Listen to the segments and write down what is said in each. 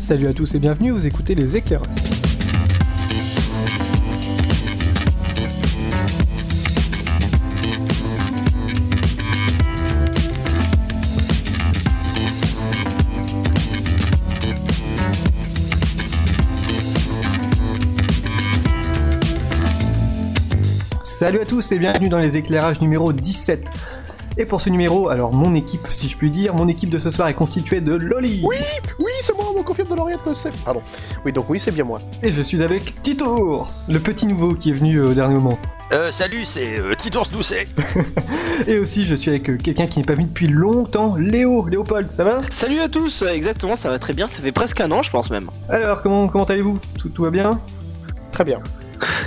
Salut à tous et bienvenue, vous écoutez les éclaireurs. Salut à tous et bienvenue dans les éclairages numéro 17. Et pour ce numéro, alors mon équipe, si je puis dire, mon équipe de ce soir est constituée de Loli. Oui, oui, c'est moi, on me confirme de que c'est. Pardon. Oui, donc oui, c'est bien moi. Et je suis avec Titours, le petit nouveau qui est venu euh, au dernier moment. Euh, salut, c'est euh, Titours Doucet. Et aussi, je suis avec euh, quelqu'un qui n'est pas venu depuis longtemps, Léo, Léopold, ça va? Salut à tous, exactement, ça va très bien, ça fait presque un an je pense même. Alors, comment, comment allez-vous? Tout, tout va bien? Très bien.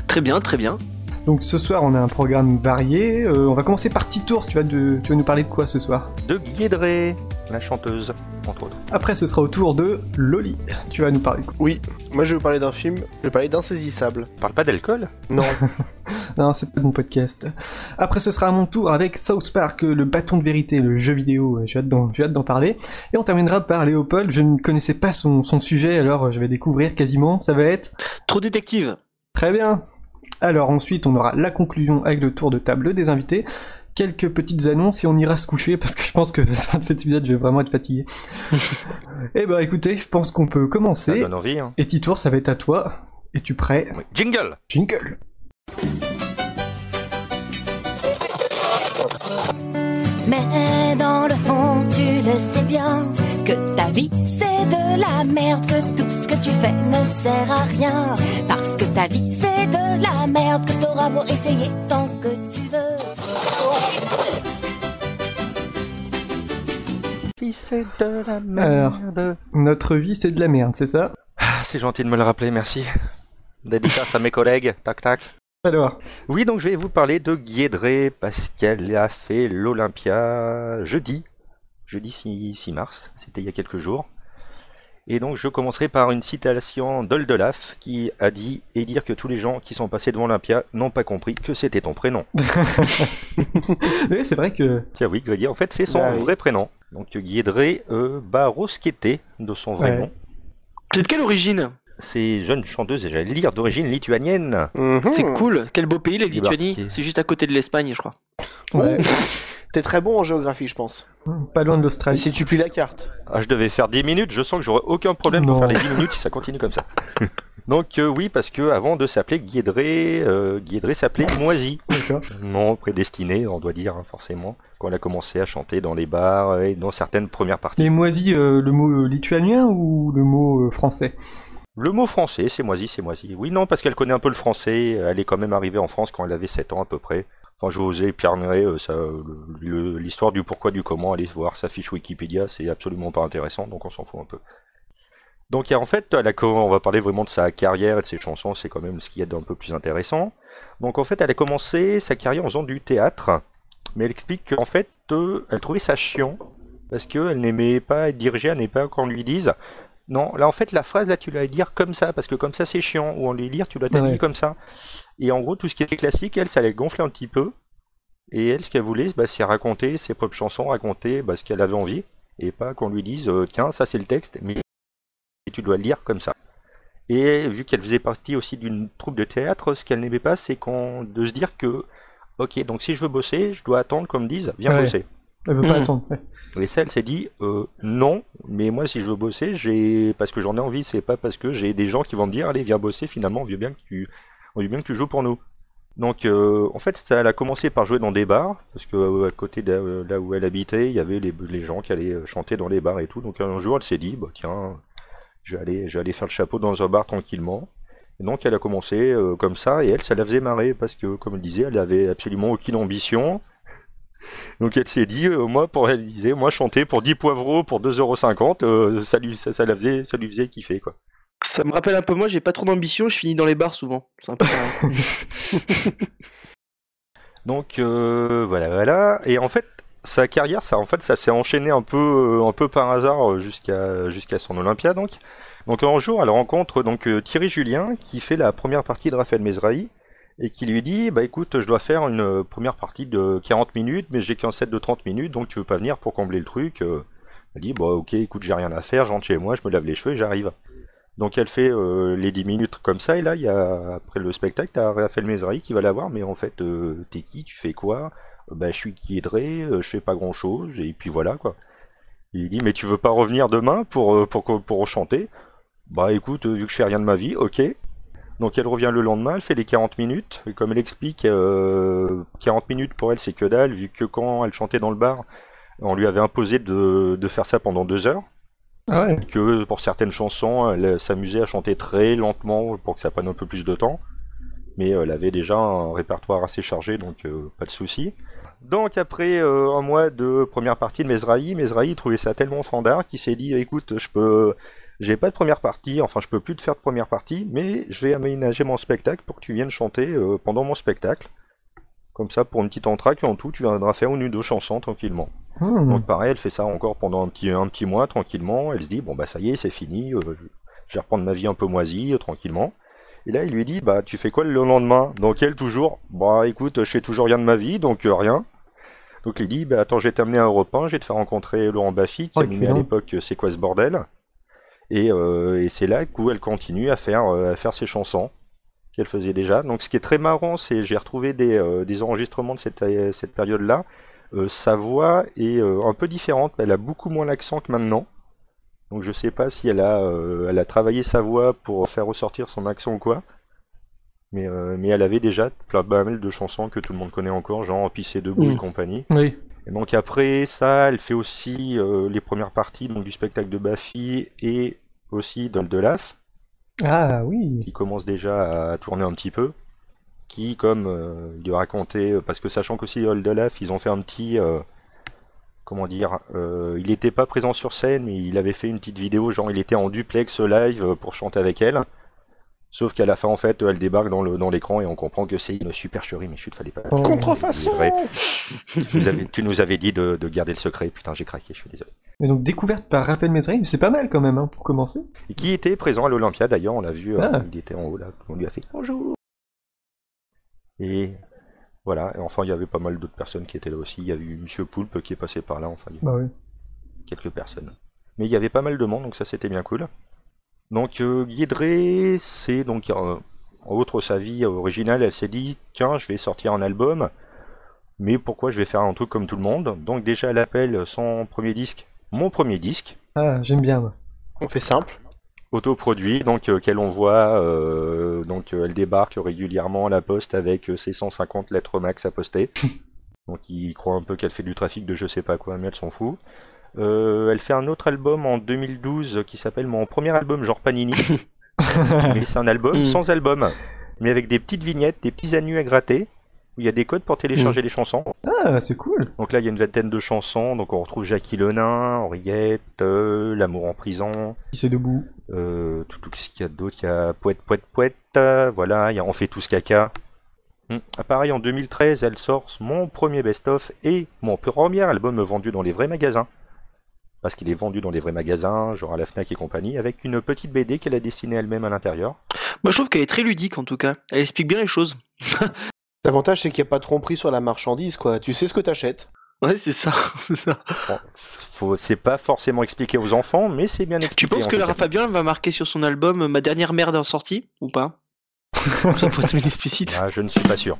Très bien, très bien. Donc ce soir, on a un programme varié. Euh, on va commencer par Titours, tu vas, de, tu vas nous parler de quoi ce soir? De Guédré, la chanteuse, entre autres. Après, ce sera au tour de Loli. Tu vas nous parler de quoi? Oui, moi je vais vous parler d'un film, je vais parler d'Insaisissable. Parle pas d'alcool? Non, Non, c'est pas mon podcast. Après, ce sera à mon tour avec South Park, le bâton de vérité, le jeu vidéo. J'ai hâte d'en j'ai hâte d'en parler. Et on terminera par Léopold. Je ne connaissais pas son, son sujet, alors je vais découvrir quasiment. Ça va être? Trop détective. très bien. Alors ensuite, on aura la conclusion avec le tour de table des invités. Quelques petites annonces et on ira se coucher parce que je pense que à la fin de cet épisode, je vais vraiment être fatigué. Eh ben écoutez, je pense qu'on peut Ça commencer. donne envie, hein. Et Titour, ça va être à toi. Es-tu prêt? Oui. Jingle Jingle Mais dans le fond, tu le sais bien que ta vie c'est de la merde, que tout ce que tu fais ne sert à rien. Parce que ta vie c'est de la merde, que t'auras beau essayer tant que tu veux. c'est de la merde. Notre vie, c'est de la merde, c'est ça Ah, C'est gentil de me le rappeler, merci. Dédicace à mes collègues, tac tac. Alors, Oui, donc je vais vous parler de Guédré parce qu'elle a fait l'Olympia jeudi, jeudi 6, 6 mars, c'était il y a quelques jours. Et donc je commencerai par une citation d'Oldelaf qui a dit et dire que tous les gens qui sont passés devant l'Olympia n'ont pas compris que c'était ton prénom. oui, c'est vrai que Tiens oui, Grédier, en fait c'est son Bah oui. vrai prénom. Donc Guédré euh, Barosquete de son vrai Ouais. nom. C'est de quelle origine C'est jeune chanteuse, et j'allais lire, d'origine lituanienne. Mhm. C'est cool, quel beau pays la Lituanie. C'est juste à côté de l'Espagne je crois. ouais, T'es très bon en géographie, je pense. pas loin de l'Australie. si tu plies la carte. Ah, je devais faire 10 minutes, je sens que j'aurai aucun problème pour Non. faire les 10 minutes si ça continue comme ça. Donc euh, oui, parce que avant de s'appeler Guédré, euh, Guédré s'appelait Moisy. D'accord. Non prédestiné, on doit dire hein, forcément, quand elle a commencé à chanter dans les bars et dans certaines premières parties. Les moisis, euh, le mot euh, lituanien ou le mot euh, français? Le mot français, c'est Moisy, c'est Moisy. Oui, non, parce qu'elle connaît un peu le français, elle est quand même arrivée en France quand elle avait 7 ans à peu près. Enfin, ai épargné euh, le- l'histoire du pourquoi, du comment, allez voir sa fiche Wikipédia, c'est absolument pas intéressant, donc on s'en fout un peu. Donc en fait, elle a, on va parler vraiment de sa carrière et de ses chansons, c'est quand même ce qu'il y a d'un peu plus intéressant. Donc en fait, elle a commencé sa carrière en faisant du théâtre, mais elle explique qu'en fait, euh, elle trouvait ça chiant, parce qu'elle n'aimait pas être dirigée, elle n'aimait pas qu'on lui dise non, là en fait la phrase là tu l'as dire comme ça parce que comme ça c'est chiant ou on lui lire tu Ouais. dit comme ça. Et en gros tout ce qui était classique elle ça allait gonfler un petit peu et elle ce qu'elle voulait bah, c'est raconter ses propres chansons, raconter bah, ce qu'elle avait envie et pas qu'on lui dise euh, tiens ça c'est le texte mais tu dois le lire comme ça. Et vu qu'elle faisait partie aussi d'une troupe de théâtre, ce qu'elle n'aimait pas c'est qu'on de se dire que ok donc si je veux bosser je dois attendre qu'on me dise viens Ouais. bosser. Elle veut pas Mhm. attendre. ouais. Et ça, elle s'est dit euh, non, mais moi, si je veux bosser, j'ai parce que j'en ai envie, c'est pas parce que j'ai des gens qui vont me dire allez, viens bosser. Finalement, on veut bien que tu, on veut bien que tu joues pour nous. Donc, euh, en fait, ça, elle a commencé par jouer dans des bars parce que euh, à côté de euh, là où elle habitait, il y avait les, les gens qui allaient chanter dans les bars et tout. Donc, un jour, elle s'est dit bah tiens, je vais aller, je vais aller faire le chapeau dans un bar tranquillement. Et donc, elle a commencé euh, comme ça et elle, ça la faisait marrer parce que, comme elle disait, elle avait absolument aucune ambition. Donc elle s'est dit, euh, moi, pour disait, moi chanter pour 10 poivreaux pour 2,50€, euh, ça, lui, ça, ça la faisait, ça lui faisait kiffer, quoi. Ça me rappelle un peu moi, j'ai pas trop d'ambition, je finis dans les bars souvent. C'est un peu pareil. Donc euh, voilà, voilà. Et en fait, sa carrière, ça, en fait, ça s'est enchaîné un peu, un peu par hasard jusqu'à jusqu'à son Olympia, donc. Donc un jour, elle rencontre donc Thierry Julien qui fait la première partie de Raphaël Mesrahi et qui lui dit, bah écoute, je dois faire une euh, première partie de 40 minutes, mais j'ai qu'un set de 30 minutes, donc tu veux pas venir pour combler le truc. euh, Elle dit Bon, ok, écoute, j'ai rien à faire, j'entre chez moi, je me lave les cheveux et j'arrive. Donc elle fait euh, les 10 minutes comme ça, et là, il y a, après le spectacle, t'as Raphaël Mesrahi qui va la voir, mais en fait, t'es qui Tu fais quoi? Bah, je suis guidré, euh, je fais pas grand chose, et puis voilà, quoi. Il dit Mais tu veux pas revenir demain pour, euh, pour, pour, chanter? Bah, écoute, vu que je fais rien de ma vie, ok. Donc elle revient le lendemain, elle fait les 40 minutes, et comme elle explique, euh, 40 minutes pour elle c'est que dalle, vu que quand elle chantait dans le bar, on lui avait imposé de, de faire ça pendant deux heures, Ah ouais. que pour certaines chansons, elle s'amusait à chanter très lentement pour que ça prenne un peu plus de temps, mais euh, elle avait déjà un répertoire assez chargé, donc euh, pas de souci. Donc après euh, un mois de première partie de Mesrahi, Mesrahi trouvait ça tellement fandard qu'il s'est dit écoute, je peux j'ai pas de première partie, enfin je peux plus te faire de première partie, mais je vais aménager mon spectacle pour que tu viennes chanter euh, pendant mon spectacle. Comme ça, pour une petite entraque, en tout, tu viendras faire une ou deux chansons tranquillement. Hmm. Donc pareil, elle fait ça encore pendant un petit, un petit mois tranquillement. Elle se dit bon bah ça y est, c'est fini, euh, je vais reprendre ma vie un peu moisie euh, tranquillement. Et là, il lui dit bah tu fais quoi le lendemain? Donc elle toujours bah écoute, je fais toujours rien de ma vie, donc rien. Donc il dit bah attends, je vais t'amener à Europe 1, je vais te faire rencontrer Laurent Baffy qui Oh, animait à l'époque C'est quoi ce bordel? Et, euh, et c'est là où elle continue à faire, euh, à faire ses chansons qu'elle faisait déjà. Donc ce qui est très marrant, c'est j'ai retrouvé des, euh, des enregistrements de cette, cette période-là. Sa voix est un peu différente, elle a beaucoup moins l'accent que maintenant. Donc je sais pas si elle a, euh, elle a travaillé sa voix pour faire ressortir son accent ou quoi. Mais, euh, mais elle avait déjà plein pas mal de chansons que tout le monde connaît encore, genre Pisser debout et Mm. compagnie. Oui. Et donc après ça, elle fait aussi euh, les premières parties donc, du spectacle de Baffy et aussi d'Oldelaf Ah oui. qui commence déjà à tourner un petit peu, qui, comme euh, il lui racontait, parce que sachant qu'aussi Oldelaf, ils ont fait un petit, euh, comment dire, euh, il n'était pas présent sur scène, mais il avait fait une petite vidéo, genre il était en duplex live euh, pour chanter avec elle. Sauf qu'à la fin, en fait, elle débarque dans le dans l'écran et on comprend que c'est une supercherie, mais chut, fallait pas. Oh. Contrefaçon. Tu nous avais, tu nous avais dit de, de garder le secret, putain, j'ai craqué, je suis désolé. Et donc découverte par Raphaël Mesrahi, c'est pas mal quand même hein, pour commencer. Et qui était présent à l'Olympia d'ailleurs, on l'a vu, euh, Ah. il était en haut là, on lui a fait bonjour. Et voilà, et enfin il y avait pas mal d'autres personnes qui étaient là aussi, il y a eu Monsieur Poulpe qui est passé par là, enfin il y a Bah oui. quelques personnes. Mais il y avait pas mal de monde, donc ça c'était bien cool. Donc euh, Guidré, c'est donc euh, en outre sa vie originale, elle s'est dit tiens je vais sortir un album, mais pourquoi je vais faire un truc comme tout le monde? Donc déjà elle appelle son premier disque mon premier disque. Ah, j'aime bien. moi. On fait simple. autoproduit, donc euh, qu'elle envoie, euh, donc euh, elle débarque régulièrement à la poste avec euh, ses 150 lettres max à poster. donc il croit un peu qu'elle fait du trafic de je sais pas quoi, mais elle s'en fout. Euh, elle fait un autre album en 2012 qui s'appelle mon premier album genre Panini, mais c'est un album Mm. sans album, mais avec des petites vignettes, des petits anus à gratter, où il y a des codes pour télécharger les chansons. Ah, c'est cool. Donc là, il y a une vingtaine de chansons. Donc on retrouve Jackie le Nain, Henriette, euh, L'amour en prison, Qui c'est debout. euh, tout, tout ce qu'il y a d'autre, il y a Poète, Poète, Poète, euh, voilà, il y a On fait tous caca. Hum. Ah, pareil, en 2013, elle sort mon premier best-of et mon premier album vendu dans les vrais magasins. Parce qu'il est vendu dans les vrais magasins, genre à la Fnac et compagnie, avec une petite BD qu'elle a dessinée elle-même à l'intérieur. Moi, je trouve qu'elle est très ludique en tout cas. Elle explique bien les choses. L'avantage, c'est qu'il n'y a pas de tromperie sur la marchandise, quoi. Tu sais ce que t'achètes. Ouais, c'est ça, c'est ça. Bon, c'est pas forcément expliqué aux enfants, mais c'est bien expliqué. Tu penses en que Lara. Fabian va marquer sur son album euh, Ma dernière merde en sortie ou pas? Ça pourrait être une explicite. Ah, je ne suis pas sûr.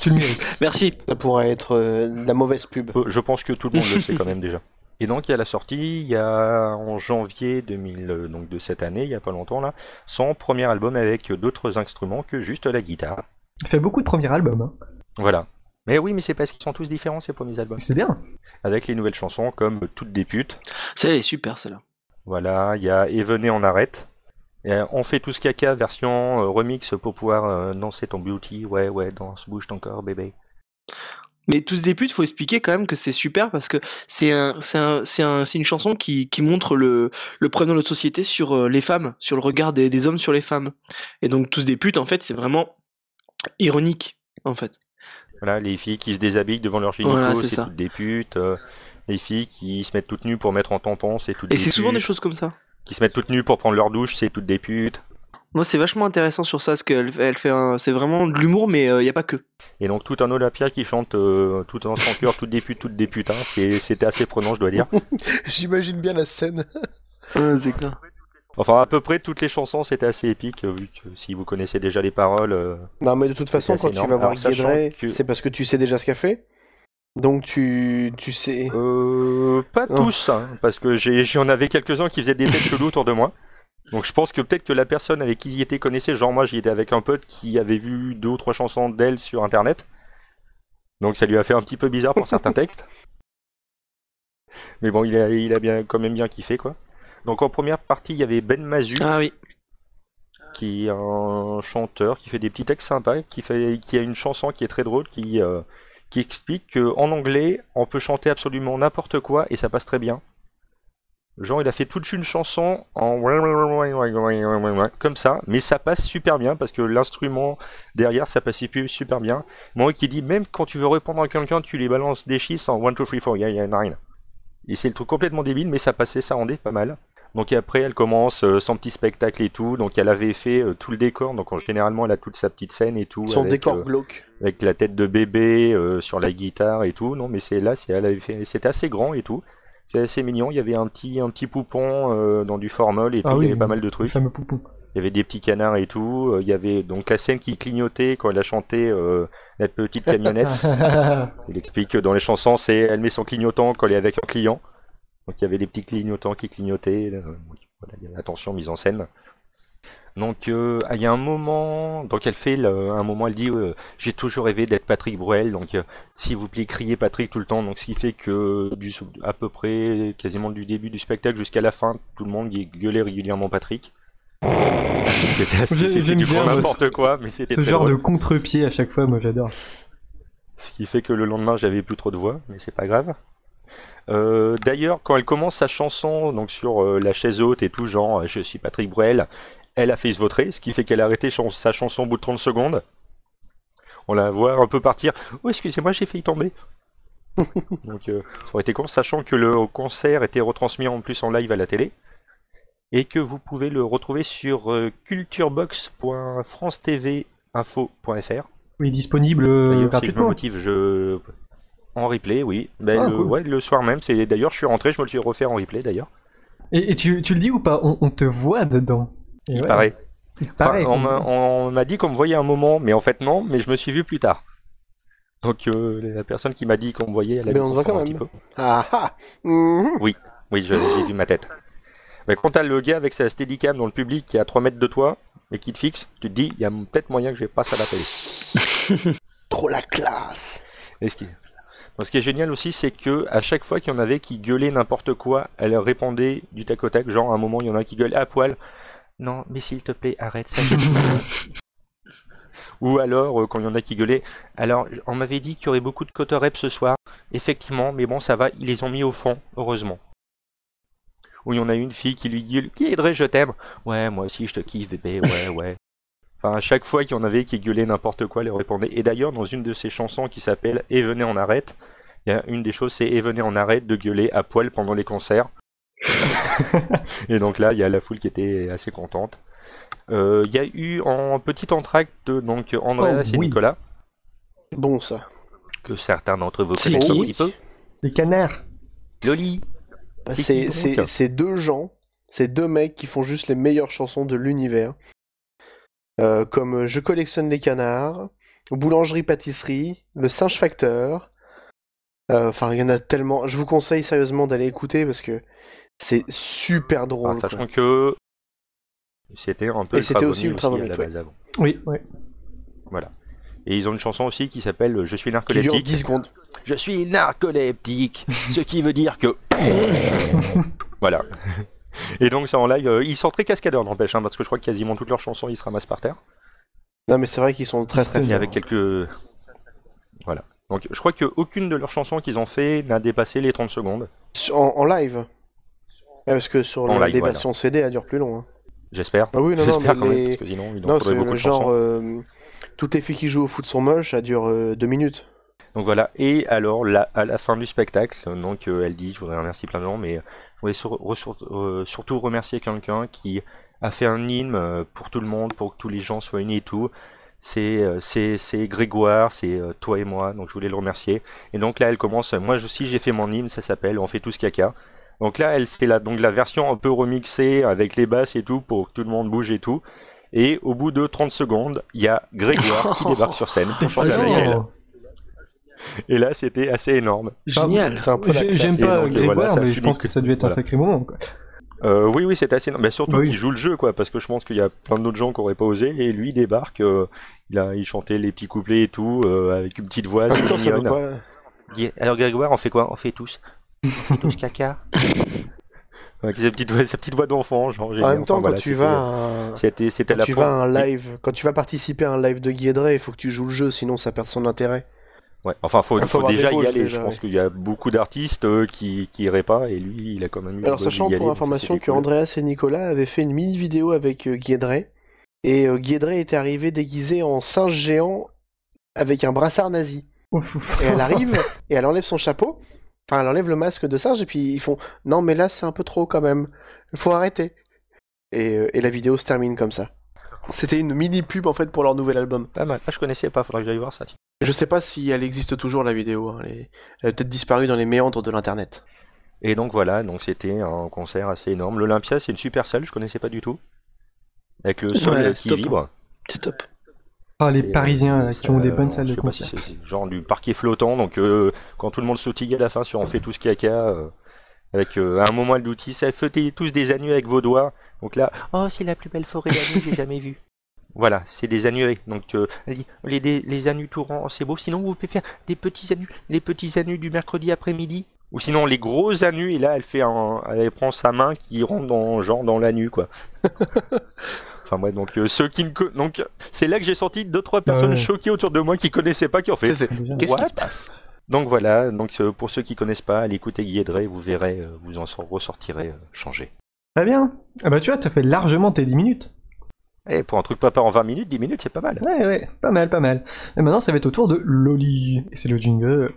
Tu le mérites. Merci. Ça pourrait être euh, de la mauvaise pub. Euh, Je pense que tout le monde le sait quand même déjà. Et donc il y a la sortie, il y a en janvier 2000, euh, donc de cette année, il y a pas longtemps là, son premier album avec d'autres instruments que juste la guitare. Il fait beaucoup de premiers albums. Hein. Voilà. Mais oui, mais c'est parce qu'ils sont tous différents ces premiers albums. C'est bien. Avec les nouvelles chansons comme Toutes des putes. Celle-là est super, celle-là. Voilà, il y a Et venez en arrête. Et, euh, on fait tout ce caca version euh, remix pour pouvoir euh, danser ton beauty. Ouais, ouais, danse, bouge ton corps, bébé. Mais tous des putes, faut expliquer quand même que c'est super parce que c'est un, c'est un, c'est un, c'est une chanson qui, qui montre le, le problème de notre société sur euh, les femmes, sur le regard des, des hommes sur les femmes. Et donc tous des putes, en fait, c'est vraiment ironique, en fait. Voilà, les filles qui se déshabillent devant leurs gynéco, Voilà, c'est toutes des putes. euh, les filles qui se mettent toutes nues pour mettre en tampon, c'est toutes Et des c'est souvent des choses comme ça. Qui se mettent toutes nues pour prendre leur douche, c'est toutes des putes. Moi, c'est vachement intéressant sur ça, parce qu'elle elle fait un... c'est vraiment de l'humour, mais il n'y a pas que. Et donc tout un Olympia qui chante euh, tout en son cœur, toute des putes, toutes des putains, c'est- c'était assez prenant, je dois dire. J'imagine bien la scène. c'est clair. Enfin, à peu près toutes les chansons, c'était assez épique, euh, vu que si vous connaissez déjà les paroles. euh, Non, mais de toute façon, quand tu vas voir Guédré, que- c'est parce que tu sais déjà ce qu'elle fait. Donc tu, tu sais. Euh, pas Non. tous, hein, parce que j'ai- j'en avais quelques-uns qui faisaient des têtes cheloues autour de moi. Donc je pense que peut-être que la personne avec qui j'y étais connaissait, genre moi j'y étais avec un pote qui avait vu deux ou trois chansons d'elle sur internet. Donc ça lui a fait un petit peu bizarre pour certains textes. Mais bon, il a, il a bien, quand même bien kiffé quoi. Donc en première partie, il y avait Ben Mazu, Ah oui. qui est un chanteur qui fait des petits textes sympas, qui, fait, qui a une chanson qui est très drôle, qui, euh, qui explique qu'en anglais, on peut chanter absolument n'importe quoi et ça passe très bien. Genre, il a fait toute une chanson en comme ça, mais ça passe super bien parce que l'instrument derrière, ça passe super bien. Moi qui dit, même quand tu veux répondre à quelqu'un, tu les balances des chiffres en 1, 2, 3, 4, yeah, yeah, 9. Et c'est le truc complètement débile, mais ça passait, ça rendait pas mal. Donc après, elle commence euh, son petit spectacle et tout. Donc elle avait fait euh, tout le décor. Donc en- généralement, elle a toute sa petite scène et tout. Son avec, décor euh, glauque. avec la tête de bébé euh, sur la guitare et tout. Non, mais c'est là, c'est elle avait fait, c'était assez grand et tout. C'est assez mignon. Il y avait un petit, un petit poupon euh, dans du formol et tout. Ah il oui, y avait pas mal de trucs. poupon. Il y avait des petits canards et tout. Euh, Il y avait donc la scène qui clignotait quand elle a chanté euh, la petite camionnette. Il explique que dans les chansons, c'est elle met son clignotant quand elle est avec un client. Donc il y avait des petits clignotants qui clignotaient. donc, voilà, il y avait attention mise en scène. Donc euh, il y a un moment, donc elle fait le- un moment, elle dit euh, j'ai toujours rêvé d'être Patrick Bruel. Donc euh, s'il vous plaît, criez Patrick tout le temps. Donc ce qui fait que du, à peu près quasiment du début du spectacle jusqu'à la fin, tout le monde gueulait régulièrement Patrick. C'était du n'importe quoi, mais c'était Ce genre drôle. de contre-pied à chaque fois, moi j'adore. Ce qui fait que le lendemain, j'avais plus trop de voix, mais c'est pas grave. Euh, D'ailleurs, quand elle commence sa chanson, donc sur euh, la chaise haute et tout, genre, je suis Patrick Bruel, elle a fait se vautrer, ce qui fait qu'elle a arrêté sa chanson au bout de 30 secondes. On la voit un peu partir. Oh, excusez-moi, j'ai failli tomber. donc, euh, ça aurait été con, sachant que le concert était retransmis en plus en live à la télé. Et que vous pouvez le retrouver sur euh, culturebox.francetvinfo.fr. Oui, disponible euh, je gratuitement. motive, je... En replay, oui. Ben, Ah, le, cool. ouais, le soir même, c'est d'ailleurs, je suis rentré, je me le suis refait en replay d'ailleurs. Et, et tu, tu le dis ou pas? On, on te voit dedans. Il ouais, paraît. il Enfin, paraît. on m'a- on m'a dit qu'on me voyait un moment, mais en fait non, mais je me suis vu plus tard. Donc euh, la personne qui m'a dit qu'on me voyait, elle a Mais on voit confondre quand un même. petit peu. Ah ah Mhm. Oui, je- j'ai vu ma tête. Mais quand t'as le gars avec sa steadicam dans le public qui est à 3 mètres de toi et qui te fixe, tu te dis, il y a peut-être moyen que je passe à la télé. Trop la classe Et ce qui... Donc, ce qui est génial aussi, c'est que à chaque fois qu'il y en avait qui gueulaient n'importe quoi, elle répondait du tac au tac. Genre, à un moment, il y en a qui gueulent à poil. Non, mais s'il te plaît, arrête ça. Ou alors, euh, quand il y en a qui gueulaient, alors, on m'avait dit qu'il y aurait beaucoup de cotorep ce soir. Effectivement, mais bon, ça va, ils les ont mis au fond, heureusement. Ou il y en a une fille qui lui dit Qui aiderait, je t'aime Ouais, moi aussi, je te kiffe, bébé, ouais, ouais. Enfin, à chaque fois qu'il y en avait qui gueulaient n'importe quoi, elle répondait. Et d'ailleurs, dans une de ses chansons qui s'appelle Et venez en arrête, il y a une des choses, c'est Et venez en arrête de gueuler à poil pendant les concerts. et donc là, il y a la foule qui était assez contente. Euh, Il y a eu en petit entracte donc Andreas Oh, et oui. Nicolas, Bon ça. que certains d'entre vous connaissent un petit peu. Les canards. Loli. Bah, C'est deux gens, c'est deux mecs qui font juste les meilleures chansons de l'univers. Euh, comme Je collectionne les canards, Boulangerie-pâtisserie, Le singe facteur. Euh, Enfin, il y en a tellement. Je vous conseille sérieusement d'aller écouter parce que c'est super drôle. Alors, quoi. sachant que c'était un peu Et c'était Ultra aussi Ultra à la ouais. avant. Oui, ouais. Voilà. Et ils ont une chanson aussi qui s'appelle Je suis Qui dure narcoleptique. 10 secondes. Je suis narcoleptique, ce qui veut dire que. voilà. Et donc, c'est en live. euh, ils sont très cascadeurs, n'empêche, hein, parce que je crois que quasiment toutes leurs chansons ils se ramassent par terre. Non, mais c'est vrai qu'ils sont très très Et avec quelques. Voilà. Donc, je crois qu'aucune de leurs chansons qu'ils ont fait n'a dépassé les 30 secondes. En, en live. Parce que sur live, les versions CD, elles durent plus long. hein. J'espère. Ah oui, non, non, J'espère mais quand même, les- parce que sinon, il en faudrait beaucoup le de genre. euh, toutes les filles qui jouent au foot sont moches, ça dure euh, deux minutes. Donc voilà, et alors à la fin du spectacle, donc euh, elle dit, je voudrais remercier plein de gens, mais je voudrais sur- re- sur- euh, surtout remercier quelqu'un qui a fait un hymne euh, pour tout le monde, pour que tous les gens soient unis et tout. C'est euh, c'est c'est Grégoire, c'est euh, toi et moi, donc je voulais le remercier. Et donc là, elle commence. Moi aussi, j'ai fait mon hymne, ça s'appelle On fait tous caca. Donc là, elle c'est la donc la version un peu remixée avec les basses et tout pour que tout le monde bouge et tout. Et au bout de 30 secondes, il y a Grégoire qui débarque sur scène pour chanter avec elle. Et là, c'était assez énorme. Génial. J'aime pas donc, Grégoire, voilà, mais je pense que ça devait être un sacré moment. Quoi. Euh, oui, oui, c'est assez énorme. Mais surtout Oui. qu'il joue le jeu, quoi, parce que je pense qu'il y a plein d'autres gens qui auraient pas osé, et lui il débarque. euh, il a, il chantait les petits couplets et tout, euh, avec une petite voix. Ça Alors Grégoire, on fait quoi? On fait tous. Fait tous caca. Avec sa petite voix, sa petite voix d'enfant, genre. En même temps, Enfin, quand voilà, tu vas à un- C'était, c'était quand la tu vas un live, quand tu vas participer à un live de Guédré, il faut que tu joues le jeu, sinon ça perd son intérêt. Ouais. Enfin, faut, Il faut déjà y aller. déjà, je pense ouais. qu'il y a beaucoup d'artistes euh, qui, qui iraient pas, et lui, il a quand même eu. le Alors sachant pour information que cool. Andreas et Nicolas avaient fait une mini vidéo avec euh, Guédré, et euh, Guédré était arrivé déguisé en singe géant avec un brassard nazi. Ouf, ouf. Et elle arrive et elle enlève son chapeau, enfin elle enlève le masque de singe et puis ils font non mais là c'est un peu trop quand même, il faut arrêter. Et, euh, et la vidéo se termine comme ça. C'était une mini pub en fait pour leur nouvel album. Pas mal. Ah, je connaissais pas, faudra que j'aille voir ça. Je sais pas si elle existe toujours la vidéo, hein, Elle, est- elle a peut-être disparu dans les méandres de l'internet. Et donc voilà, donc c'était un concert assez énorme. L'Olympia, c'est une super salle, je connaissais pas du tout. Avec le sol Ouais, qui top. vibre. C'est top. Ah, les Et, euh, Parisiens là, qui ont des euh, bonnes salles je de si concert. c'est genre du parquet flottant, donc euh, quand tout le monde sautille à la fin sur on fait tous caca, euh, avec euh, à un moment l'outil, ça faites tous des annuaires avec vos doigts. Donc là, oh c'est la plus belle forêt d'anus que j'ai jamais vue. Voilà, c'est des annuaires. Donc euh, elle dit, les, les, les anus tout ronds, c'est beau. Sinon vous pouvez faire des petits anus, les petits anus du mercredi après-midi. Ou sinon les gros anus et là elle fait un, elle prend sa main qui rentre dans genre dans l'anus quoi. Enfin bref, donc euh, ceux qui ne co- donc c'est là que j'ai senti deux trois personnes ouais. choquées autour de moi qui connaissaient pas qui ont fait. C'est- c'est- Déjà. Qu'est-ce qui se passe? Donc voilà, donc euh, pour ceux qui connaissent pas, allez écouter Guy Edrey, vous verrez, euh, vous en sor- ressortirez euh, changé. Très bien. Ah bah tu vois, t'as fait largement tes 10 minutes. Et pour un truc papa en 20 minutes, 10 minutes, c'est pas mal. Ouais, ouais, pas mal, pas mal. Et maintenant, ça va être au tour de Loli. Et c'est le jingle.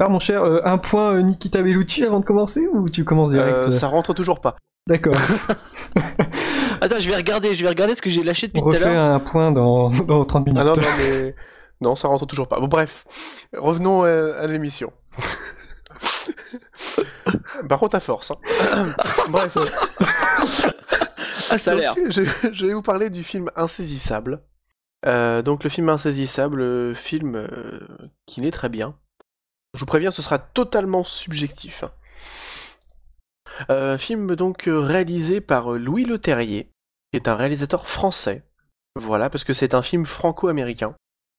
Alors mon cher, euh, un point euh, Nikita Bellucci avant de commencer ou tu commences direct Euh, Ça rentre toujours pas. D'accord. Attends, je vais regarder, je vais regarder ce que j'ai lâché depuis On tout à refait l'heure. un point dans, dans 30 minutes. Ah non, non, mais. Non, ça rentre toujours pas. Bon, bref. Revenons à l'émission. Par contre, à force. hein. bref. Ah, ça a l'air. Donc, je, je vais vous parler du film Insaisissable. Euh, donc, le film Insaisissable, film euh, qui n'est très bien. Je vous préviens, ce sera totalement subjectif. Euh, film donc euh, réalisé par euh, Louis Leterrier, qui est un réalisateur français. Voilà, parce que c'est un film franco-américain.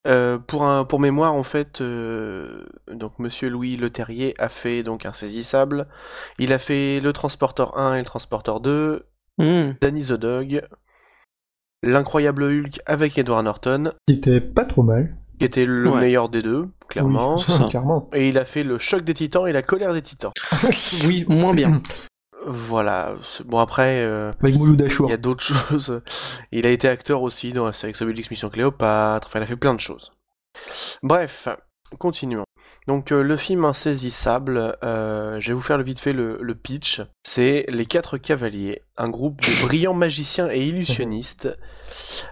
Euh, pour, un, pour mémoire, en fait, euh, donc Monsieur Louis Leterrier a fait donc Insaisissable. Il a fait Le Transporteur 1 et Le Transporteur 2, Hmm. Danny the Dog, L'incroyable Hulk avec Edward Norton, Qui était pas trop mal. qui était le Ouais. meilleur des deux, clairement. Oui, c'est ça. clairement. Et il a fait le choc des titans et la colère des titans. oui. Moins bien. Voilà. Bon après, euh, Avec il y a d'autres choses. Il a été acteur aussi dans la série Mission Cléopâtre. Enfin, il a fait plein de choses. Bref, continuons. Donc euh, le film Insaisissable, euh, je vais vous faire le vite fait le, le pitch. C'est les quatre cavaliers, un groupe de brillants magiciens et illusionnistes,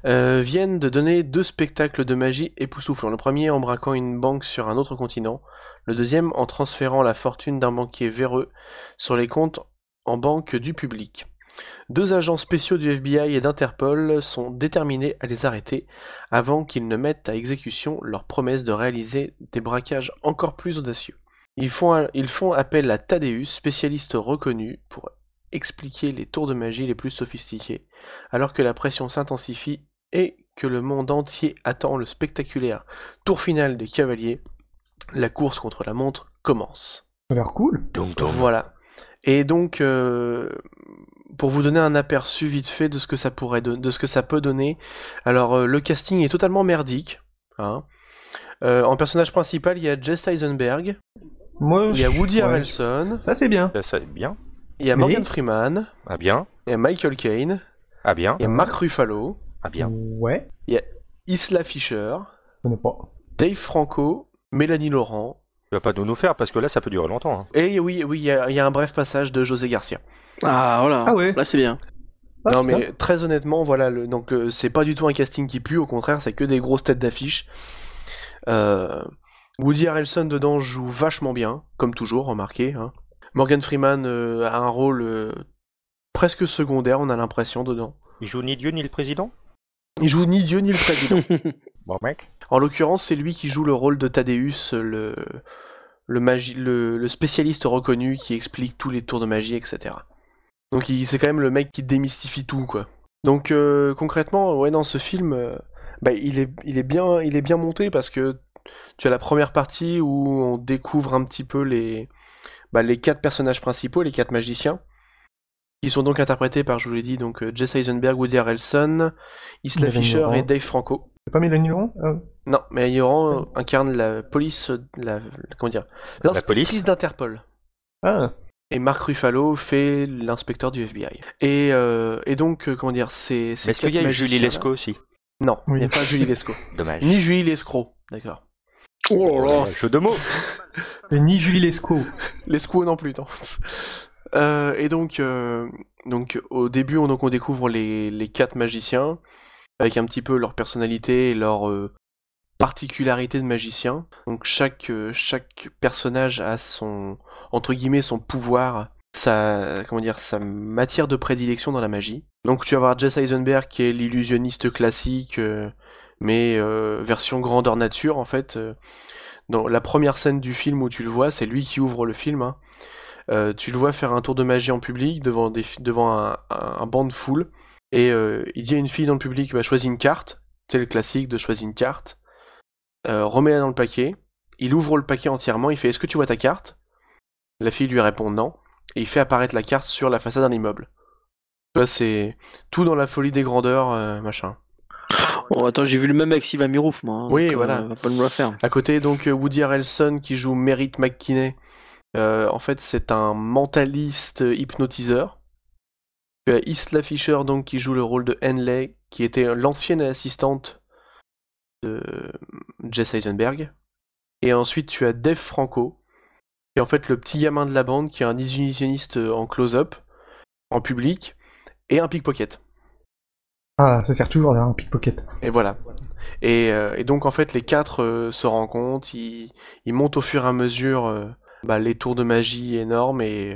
euh, viennent de donner deux spectacles de magie époustouflants. Le premier en braquant une banque sur un autre continent, le deuxième en transférant la fortune d'un banquier véreux sur les comptes en banque du public. Deux agents spéciaux du FBI et d'Interpol sont déterminés à les arrêter avant qu'ils ne mettent à exécution leur promesse de réaliser des braquages encore plus audacieux. Ils font, ils font appel à Thaddeus, spécialiste reconnu, pour expliquer les tours de magie les plus sophistiqués, alors que la pression s'intensifie et que le monde entier attend le spectaculaire tour final des cavaliers, la course contre la montre commence. Ça a l'air cool. Donc, donc, Voilà. Et donc, euh, pour vous donner un aperçu vite fait de ce que ça pourrait de ce que ça peut donner, alors euh, le casting est totalement merdique. hein. Euh, en personnage principal, il y a Jesse Eisenberg, Moi, il y a Woody ouais. Harrelson, Ça, c'est bien. Ça, ça, bien. il y a Mais- Morgan Freeman, Ah bien. il y a Michael Caine, Ah bien. il y a Mark Ruffalo, Ah bien. Ouais. Isla Fisher, Je connais pas. Dave Franco, Mélanie Laurent. Tu vas pas nous nous faire parce que là ça peut durer longtemps. hein. Et oui, oui, il y, a il y a un bref passage de José Garcia. Ah voilà. Ah ouais. Là c'est bien. Ah, non putain. mais très honnêtement, voilà, le, donc euh, c'est pas du tout un casting qui pue, au contraire, c'est que des grosses têtes d'affiche. Euh, Woody Harrelson dedans joue vachement bien, comme toujours, remarquez. Hein. Morgan Freeman euh, a un rôle euh, presque secondaire, on a l'impression dedans. Il joue ni Dieu ni le président? Il joue ni Dieu ni le président. Bon mec. en l'occurrence, c'est lui qui joue le rôle de Thaddeus, le le, magi- le, le spécialiste reconnu qui explique tous les tours de magie, etc. Donc il- c'est quand même le mec qui démystifie tout, quoi. Donc euh, concrètement, ouais, dans ce film, euh, bah, il, est, il, est bien, il est bien monté parce que tu as la première partie où on découvre un petit peu les, bah, les quatre personnages principaux, les quatre magiciens, qui sont donc interprétés par, je vous l'ai dit, donc euh, Jesse Eisenberg, Woody Harrelson, Isla Fisher et Dave Franco. C'est pas Mélanie Laurent Ah, Non, mais Laurent incarne la police, la, comment dire, La l'inspectrice police d'Interpol. Ah, Et Mark Ruffalo fait l'inspecteur du FBI. Et, euh, et donc, euh, comment dire, c'est. Mais Est-ce qu'il y a Julie Lescaut aussi? Non, il n'y a Oui. pas Julie Lescaut. Dommage. Ni Julie Lescaut, d'accord. Oh là là. Euh, Jeu de mots. et ni Julie Lescaut. Lescaut non plus, non. Euh, et donc, euh, donc, au début, on, donc, on découvre les, les quatre magiciens, avec un petit peu leur personnalité et leur euh, particularité de magicien. Donc, chaque, euh, chaque personnage a son, entre guillemets, son pouvoir, sa, comment dire, sa matière de prédilection dans la magie. Donc, tu vas avoir Jess Eisenberg qui est l'illusionniste classique, euh, mais version grandeur nature, en fait. dans la première scène du film où tu le vois, c'est lui qui ouvre le film. hein. Tu le vois faire un tour de magie en public devant, devant un, un, un banc de foule. Et euh, il dit à une fille dans le public bah, choisis une carte. C'est le classique de choisir une carte. Euh, remets-la dans le paquet. Il ouvre le paquet entièrement. Il fait Est-ce que tu vois ta carte? La fille lui répond non. Et il fait apparaître la carte sur la façade d'un immeuble. Ça, c'est tout dans la folie des grandeurs, euh, machin. Bon, attends, j'ai vu le même avec Siva Mirouf, moi. hein, Oui, donc, euh, voilà. va pas nous la faire. À côté, donc, Woody Harrelson qui joue Merritt McKinney. En fait, c'est un mentaliste hypnotiseur. Tu as Isla Fisher, donc, qui joue le rôle de Henley, qui était l'ancienne assistante de Jess Eisenberg. Et ensuite, tu as Dave Franco, qui est en fait le petit gamin de la bande, qui est un illusionniste en close-up, en public, et un pickpocket. Ah, ça sert toujours à un pickpocket. Et voilà. Et, euh, et donc en fait les quatre euh, se rencontrent, ils, ils montent au fur et à mesure euh, bah, les tours de magie énormes et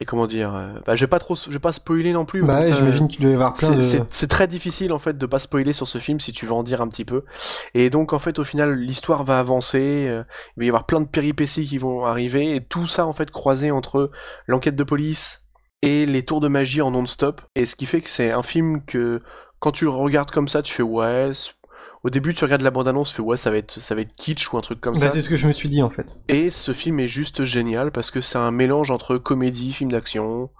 et comment dire, euh, bah, je vais pas trop, je vais pas spoiler non plus. Bah ouais, j'imagine qu'il doit y avoir plein c'est- de... C'est très difficile en fait de pas spoiler sur ce film si tu veux en dire un petit peu. Et donc en fait au final l'histoire va avancer, euh, il va y avoir plein de péripéties qui vont arriver et tout ça en fait croisé entre l'enquête de police et les tours de magie en non-stop. Et ce qui fait que c'est un film que quand tu le regardes comme ça tu fais ouais. Au début tu regardes la bande-annonce, tu fais ouais ça va être ça va être kitsch ou un truc comme Bah, ça. c'est ce que je me suis dit en fait. Et ce film est juste génial parce que c'est un mélange entre comédie, film d'action,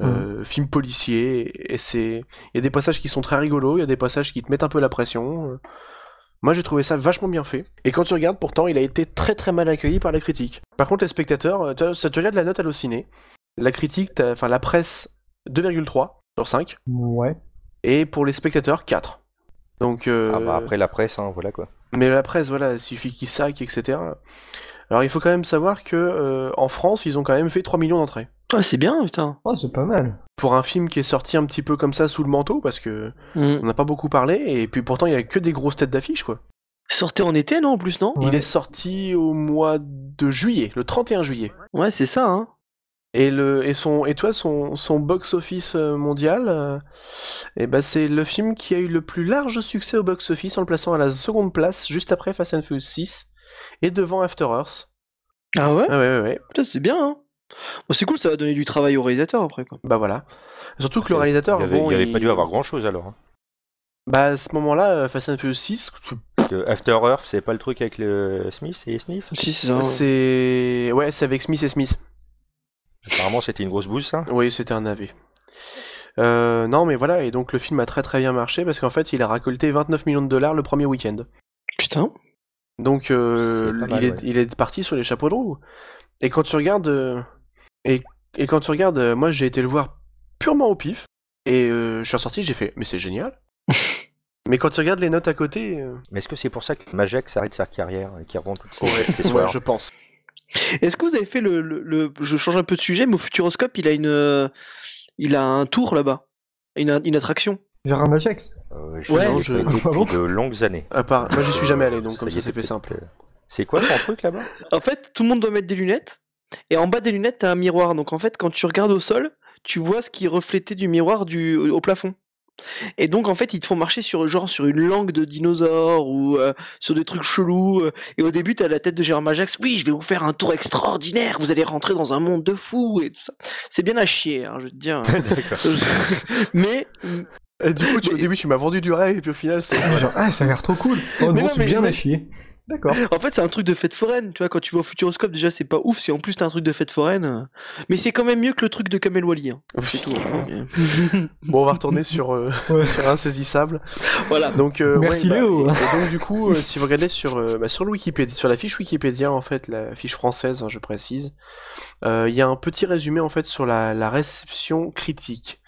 euh, film policier, et c'est, il y a des passages qui sont très rigolos, il y a des passages qui te mettent un peu la pression. Moi j'ai trouvé ça vachement bien fait. Et quand tu regardes, pourtant, il a été très très mal accueilli par la critique. Par contre, les spectateurs, euh, tu, ça tu regardes la note Allociné, la critique, enfin la presse 2,3 sur 5, Ouais. et pour les spectateurs 4. Donc, euh, Ah bah après la presse, hein, voilà quoi. mais la presse, voilà, il suffit qu'ils saquent, etc. Alors il faut quand même savoir que euh, en France, ils ont quand même fait 3 millions d'entrées. Ah, c'est bien, putain. Oh, c'est pas mal. Pour un film qui est sorti un petit peu comme ça sous le manteau, parce que Mm. on n'a pas beaucoup parlé, et puis pourtant il y a que des grosses têtes d'affiche, quoi. Sortez en été, non, en plus, non? Ouais. Il est sorti au mois de juillet, le 31 juillet. Ouais, c'est ça, hein. Et, le, et, son, et toi, son, son box-office euh, mondial, euh, eh ben c'est le film qui a eu le plus large succès au box-office en le plaçant à la seconde place, juste après Fast and Furious 6, et devant After Earth. Ah ouais? Ah ouais, ouais, ouais. Putain, c'est bien, hein. Bon, c'est cool, ça va donner du travail au réalisateur après, quoi. Bah voilà. Surtout que le réalisateur, Il avait, bon, il y avait il- pas dû avoir grand chose alors. hein. Bah à ce moment-là, euh, Fast and Furious 6, Parce que After Earth, c'est pas le truc avec le Smith et Smith Si, c'est ça. ouais. c'est ouais, c'est avec Smith et Smith. Apparemment, c'était une grosse bouse ça. Oui, c'était un navet. Euh, non, mais voilà, et donc le film a très très bien marché parce qu'en fait, il a récolté 29 millions de dollars le premier week-end. Putain. Donc euh, mal, il, est, ouais. il est parti sur les chapeaux de roue. Et quand tu regardes, euh, et, et quand tu regardes, moi j'ai été le voir purement au pif, et euh, je suis ressorti, j'ai fait, mais c'est génial. mais quand tu regardes les notes à côté, euh, Mais est-ce que c'est pour ça que Majek arrête sa carrière et qu'il revend toutes ses ouais, ouais, je pense. Est-ce que vous avez fait le, le, le- Je change un peu de sujet, mais au Futuroscope, il a une. euh, Il a un tour là-bas. Une, une attraction. Vers un Majax Euh, Ouais, ai je- Ah depuis de longues années. À part, moi j'y suis jamais allé, donc Ça comme y ça est, c'est fait simple. euh, C'est quoi son truc là-bas? En fait, tout le monde doit mettre des lunettes. Et en bas des lunettes, t'as un miroir. Donc en fait, quand tu regardes au sol, tu vois ce qui est reflété du miroir du, au plafond. Et donc en fait, ils te font marcher sur genre sur une langue de dinosaure ou euh, sur des trucs chelous. euh, et au début, t'as la tête de Gérard Majax. Oui, je vais vous faire un tour extraordinaire. Vous allez rentrer dans un monde de fous et tout ça. C'est bien à chier, hein, je veux te dire. Mais Et du coup, tu- au début tu m'as vendu du rêve, et puis au final c'est. Genre, ah, ça a l'air trop cool. Oh Mais non, mais- bien mais- à chier. D'accord. En fait, c'est un truc de fête foraine. Tu vois, quand tu vas au Futuroscope, déjà, c'est pas ouf. Si en plus t'as un truc de fête foraine. euh, Mais c'est quand même mieux que le truc de Kamel Wally. hein. C'est tout. hein. Bon, on va retourner sur, euh, Ouais. sur Insaisissable. voilà. Donc, euh, Merci, ouais, bah, Léo. Et, et donc du coup, euh, si vous regardez sur, euh, bah, sur le Wikipédia, sur la fiche Wikipédia en fait, la fiche française, hein, je précise, euh, il y a un petit résumé en fait sur la, la réception critique.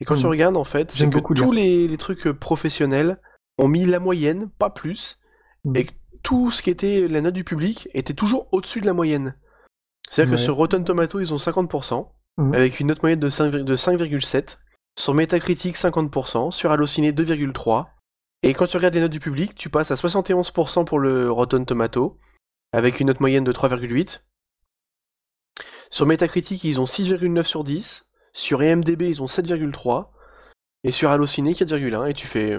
Et quand tu regardes en fait, c'est que tous les, les trucs professionnels ont mis la moyenne, pas plus, Mhm. et que tout ce qui était la note du public était toujours au-dessus de la moyenne. C'est-à-dire Ouais. que sur Rotten Tomato, ils ont 50%, Mhm. avec une note moyenne de 5, de 5,7. Sur Metacritic, 50%. Sur Allociné, 2,3. Et quand tu regardes les notes du public, tu passes à 71% pour le Rotten Tomato, avec une note moyenne de 3,8. Sur Metacritic, ils ont 6,9 sur 10. Sur IMDB, ils ont 7,3. Et sur Allociné, 4,1. Et tu fais...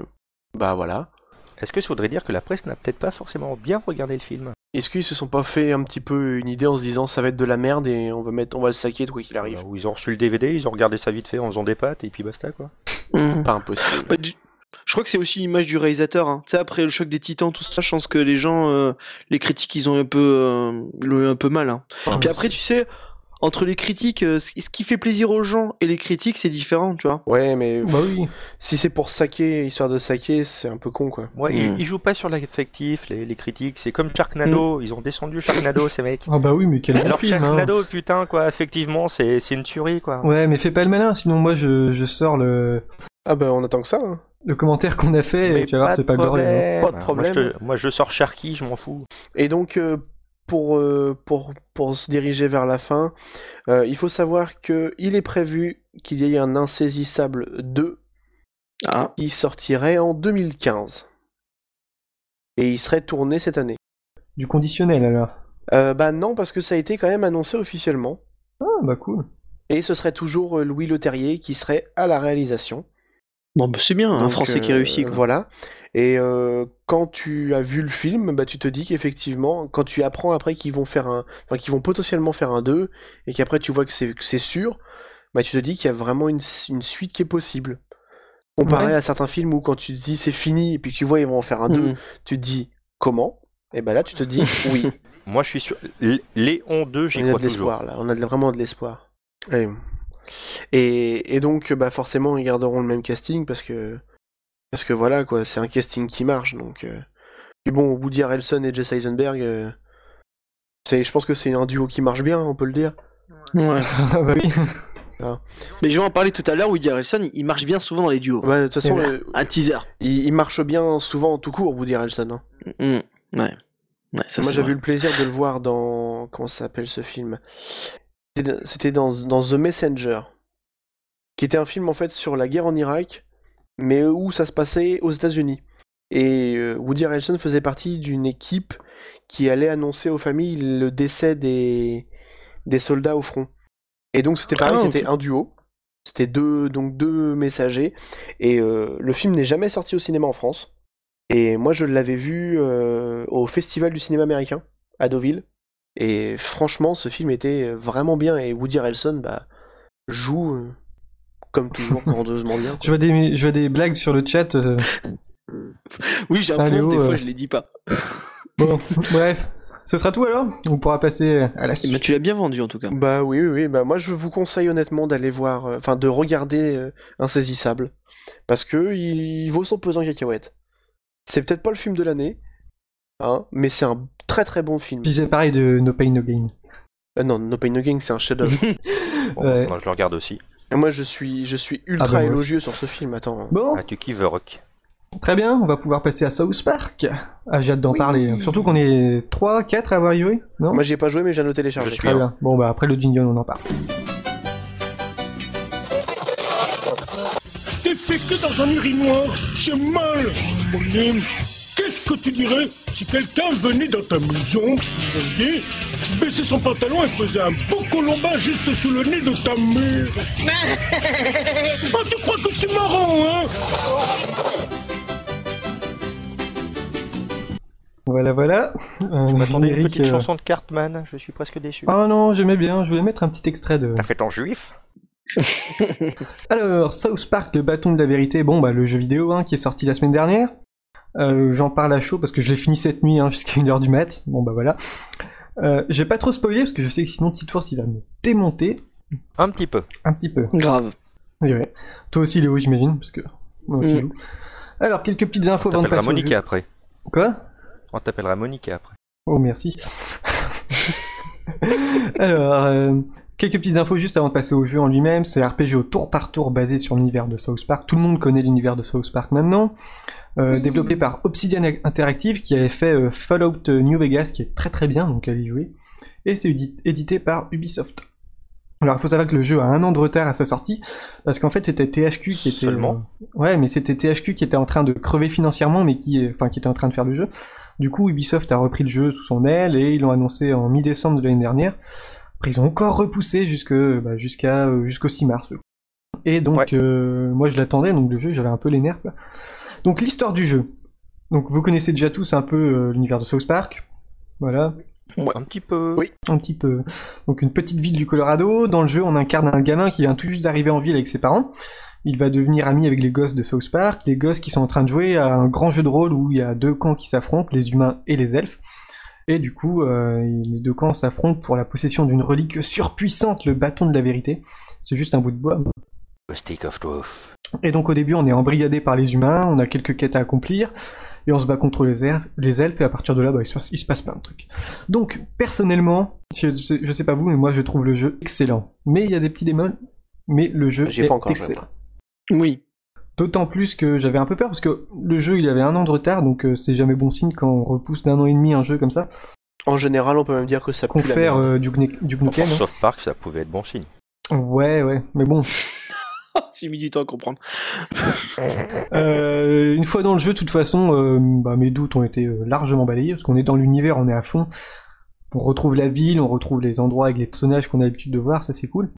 Bah voilà. Est-ce que ça voudrait dire que la presse n'a peut-être pas forcément bien regardé le film Est-ce qu'ils se sont pas fait un petit peu une idée en se disant ça va être de la merde et on va mettre, on va le saquer quoi qu'il arrive Ou ils ont reçu le DVD, ils ont regardé ça vite fait en faisant des pâtes et puis basta quoi. Mhm. Pas impossible. Bah, du- Je crois que c'est aussi l'image du réalisateur. Hein. Tu sais, après le choc des titans, tout ça, je pense que les gens, euh, les critiques, ils ont un peu, euh, ils l'ont eu un peu mal. Hein. Puis après, tu sais, entre les critiques, euh, ce qui fait plaisir aux gens et les critiques, c'est différent, tu vois. Ouais, mais Bah oui. si c'est pour saquer, histoire de saquer, c'est un peu con quoi. Moi, ils, Mm. ils jouent pas sur l'affectif, les, les critiques. C'est comme Sharknado, ils ont descendu Sharknado ces mecs. Ah bah oui, mais quel bon Alors film. hein. Sharknado, putain quoi, effectivement, c'est c'est une tuerie quoi. Ouais, mais fais pas le malin, sinon moi je, je sors le, Ah bah on attend que ça. hein. le commentaire qu'on a fait Mais tu vas voir, c'est pas bordel. hein. Pas de Moi, problème. je, te- moi, je sors Sharky, je m'en fous. Et donc euh, pour, euh, pour pour se diriger vers la fin, euh, il faut savoir que il est prévu qu'il y ait un insaisissable 2 Ah. qui sortirait en 2015. Et il serait tourné cette année. Du conditionnel alors? Euh, bah non parce que ça a été quand même annoncé officiellement. Ah bah cool. Et ce serait toujours Louis Leterrier qui serait à la réalisation. Bon, bah, c'est bien, un Donc, Français qui euh, réussit. Quoi. Voilà. Et euh, quand tu as vu le film, bah, tu te dis qu'effectivement, quand tu apprends après qu'ils vont faire un, enfin, qu'ils vont potentiellement faire un 2, et qu'après tu vois que c'est, que c'est sûr, bah, tu te dis qu'il y a vraiment une, une suite qui est possible. Comparé Ouais. à certains films où quand tu te dis c'est fini, et puis que tu vois ils vont en faire un 2, Mhm. tu te dis comment? Et ben là tu te dis oui, Moi, je suis sur L- Léon 2, j'y on a crois de toujours. l'espoir là, on a de- vraiment de l'espoir. Et, et, et donc bah forcément ils garderont le même casting parce que parce que voilà quoi, c'est un casting qui marche donc. euh. Puis bon, Woody Harrelson et Jesse Eisenberg, euh, c'est, je pense que c'est un duo qui marche bien, on peut le dire. Ouais. Ah bah oui. Mais je vais en parler tout à l'heure, Woody Harrelson, il- il marche bien souvent dans les duos. De toute façon, Et euh, Un teaser. il, il marche bien souvent tout court, Woody Harrelson. hein. Mhm. Ouais. Ouais, ça, Moi vrai. vu le plaisir de le voir dans. Comment ça s'appelle ce film? C'était- dans, dans The Messenger, qui était un film en fait sur la guerre en Irak, mais où ça se passait aux États-Unis. Et euh, Woody Harrelson faisait partie d'une équipe qui allait annoncer aux familles le décès des, des soldats au front. Et donc c'était pareil, Ah, c'était un duo. C'était deux, donc deux messagers. Et euh, le film n'est jamais sorti au cinéma en France. Et moi, je l'avais vu euh, au Festival du cinéma américain, à Deauville. Et franchement, ce film était vraiment bien. Et Woody Harrelson bah, joue, euh, comme toujours, grandiosement bien. Je vois des, je vois des blagues sur le chat. euh, Oui, j'ai un Allez, point, des oh, fois euh. je les dis pas. Bon, bref. Ce sera tout alors? On pourra passer à la Eh ben, suite. tu l'as bien vendu en tout cas. Bah oui, oui, oui. Bah, moi, je vous conseille honnêtement d'aller voir, euh, enfin, de regarder euh, Insaisissable. Parce que il, il vaut son pesant en cacahuètes. C'est peut-être pas le film de l'année, hein, mais c'est un très très bon film. Je disais pareil de No Pain No Gain. Euh, non, No Pain No Gain, c'est un chef-d'œuvre. Bon, Ouais. faudra que je le regarde aussi. Et moi, je suis, je suis ultra Ah bah, moi élogieux sur ce film. Attends. Bon, Ah, tu kiffes Rock. très bien, on va pouvoir passer à South Park. Ah, j'ai hâte d'en Oui. parler. Surtout qu'on est 3, 4 à avoir y joué, non Moi, j'y ai pas joué, mais j'ai noté. Je suis- Très bien. Bon, bah après le jingle, on en parle. T'es fait que dans un urinoir, c'est mal. Mon. Qu'est-ce que tu dirais si quelqu'un venait dans ta maison, voyez, baissait son pantalon et faisait un beau colombin juste sous le nez de ta mère Ah, tu crois que c'est marrant, hein Voilà, voilà. Euh, Je m'attendais à une petite euh, chanson de Cartman, je suis presque déçu. Ah non, j'aimais bien. Je voulais mettre un petit extrait de. T'as fait ton juif Alors, South Park, le bâton de la vérité, bon, bah, le jeu vidéo hein, qui est sorti la semaine dernière. Euh, J'en parle à chaud parce que je l'ai fini cette nuit hein, jusqu'à 1h du mat. Bon, bah voilà. Euh, J'ai pas trop spoilé parce que je sais que sinon Titours il va me démonter Un petit peu. un petit peu. Grave. Oui, ouais. Toi aussi, Léo, j'imagine, parce que tu Mm. joues. Alors, quelques petites infos On avant de t'appellera passer au Monica jeu. après. Quoi? On t'appellera Monica après. Oh, merci. Alors, euh, quelques petites infos juste avant de passer au jeu en lui-même. C'est un RPG au tour par tour basé sur l'univers de South Park. Tout le monde connaît l'univers de South Park maintenant. Euh, Développé par Obsidian Interactive qui avait fait euh, Fallout New Vegas qui est très très bien, donc allez y jouer. Et c'est édi- édité par Ubisoft. Alors il faut savoir que le jeu a un an de retard à sa sortie, parce qu'en fait c'était THQ qui était... Seulement euh, Ouais, mais c'était THQ qui était en train de crever financièrement, mais qui, enfin, qui était en train de faire le jeu. Du coup, Ubisoft a repris le jeu sous son aile et ils l'ont annoncé en mi-décembre de l'année dernière. Après, ils ont encore repoussé jusque, bah, jusqu'à, euh, jusqu'au 6 mars. Et donc, Ouais. euh, moi je l'attendais, donc le jeu, j'avais un peu les nerfs. là. Donc l'histoire du jeu. Donc vous connaissez déjà tous un peu euh, l'univers de South Park. Voilà, Un petit peu. Oui. un petit peu. Donc une petite ville du Colorado. Dans le jeu, on incarne un gamin qui vient tout juste d'arriver en ville avec ses parents. Il va devenir ami avec les gosses de South Park, les gosses qui sont en train de jouer à un grand jeu de rôle où il y a deux camps qui s'affrontent, les humains et les elfes. Et du coup, euh, les deux camps s'affrontent pour la possession d'une relique surpuissante, le bâton de la vérité. C'est juste un bout de bois. The Stick of Truth. Et donc au début, on est embrigadé par les humains, on a quelques quêtes à accomplir, et on se bat contre les, elfes, les elfes, et à partir de là, bah, il, se passe, il se passe plein de trucs. Donc, personnellement, je sais, je sais pas vous, mais moi je trouve le jeu excellent. Mais il y a des petits démons, mais le jeu est pas encore joué, excellent. Oui. D'autant plus que j'avais un peu peur, parce que le jeu, il avait un an de retard, donc euh, c'est jamais bon signe quand on repousse d'un an et demi un jeu comme ça. En général, on peut même dire que ça pue la Confère merde. euh, Duke, Nukem- Duke Nukem, Pour hein. South Park, ça pouvait être bon signe. Ouais, ouais, mais bon, J'ai mis du temps à comprendre. Euh, une fois dans le jeu, de toute façon, euh, bah, mes doutes ont été euh, largement balayés, parce qu'on est dans l'univers, on est à fond. On retrouve la ville, on retrouve les endroits avec les personnages qu'on a l'habitude de voir, ça c'est cool.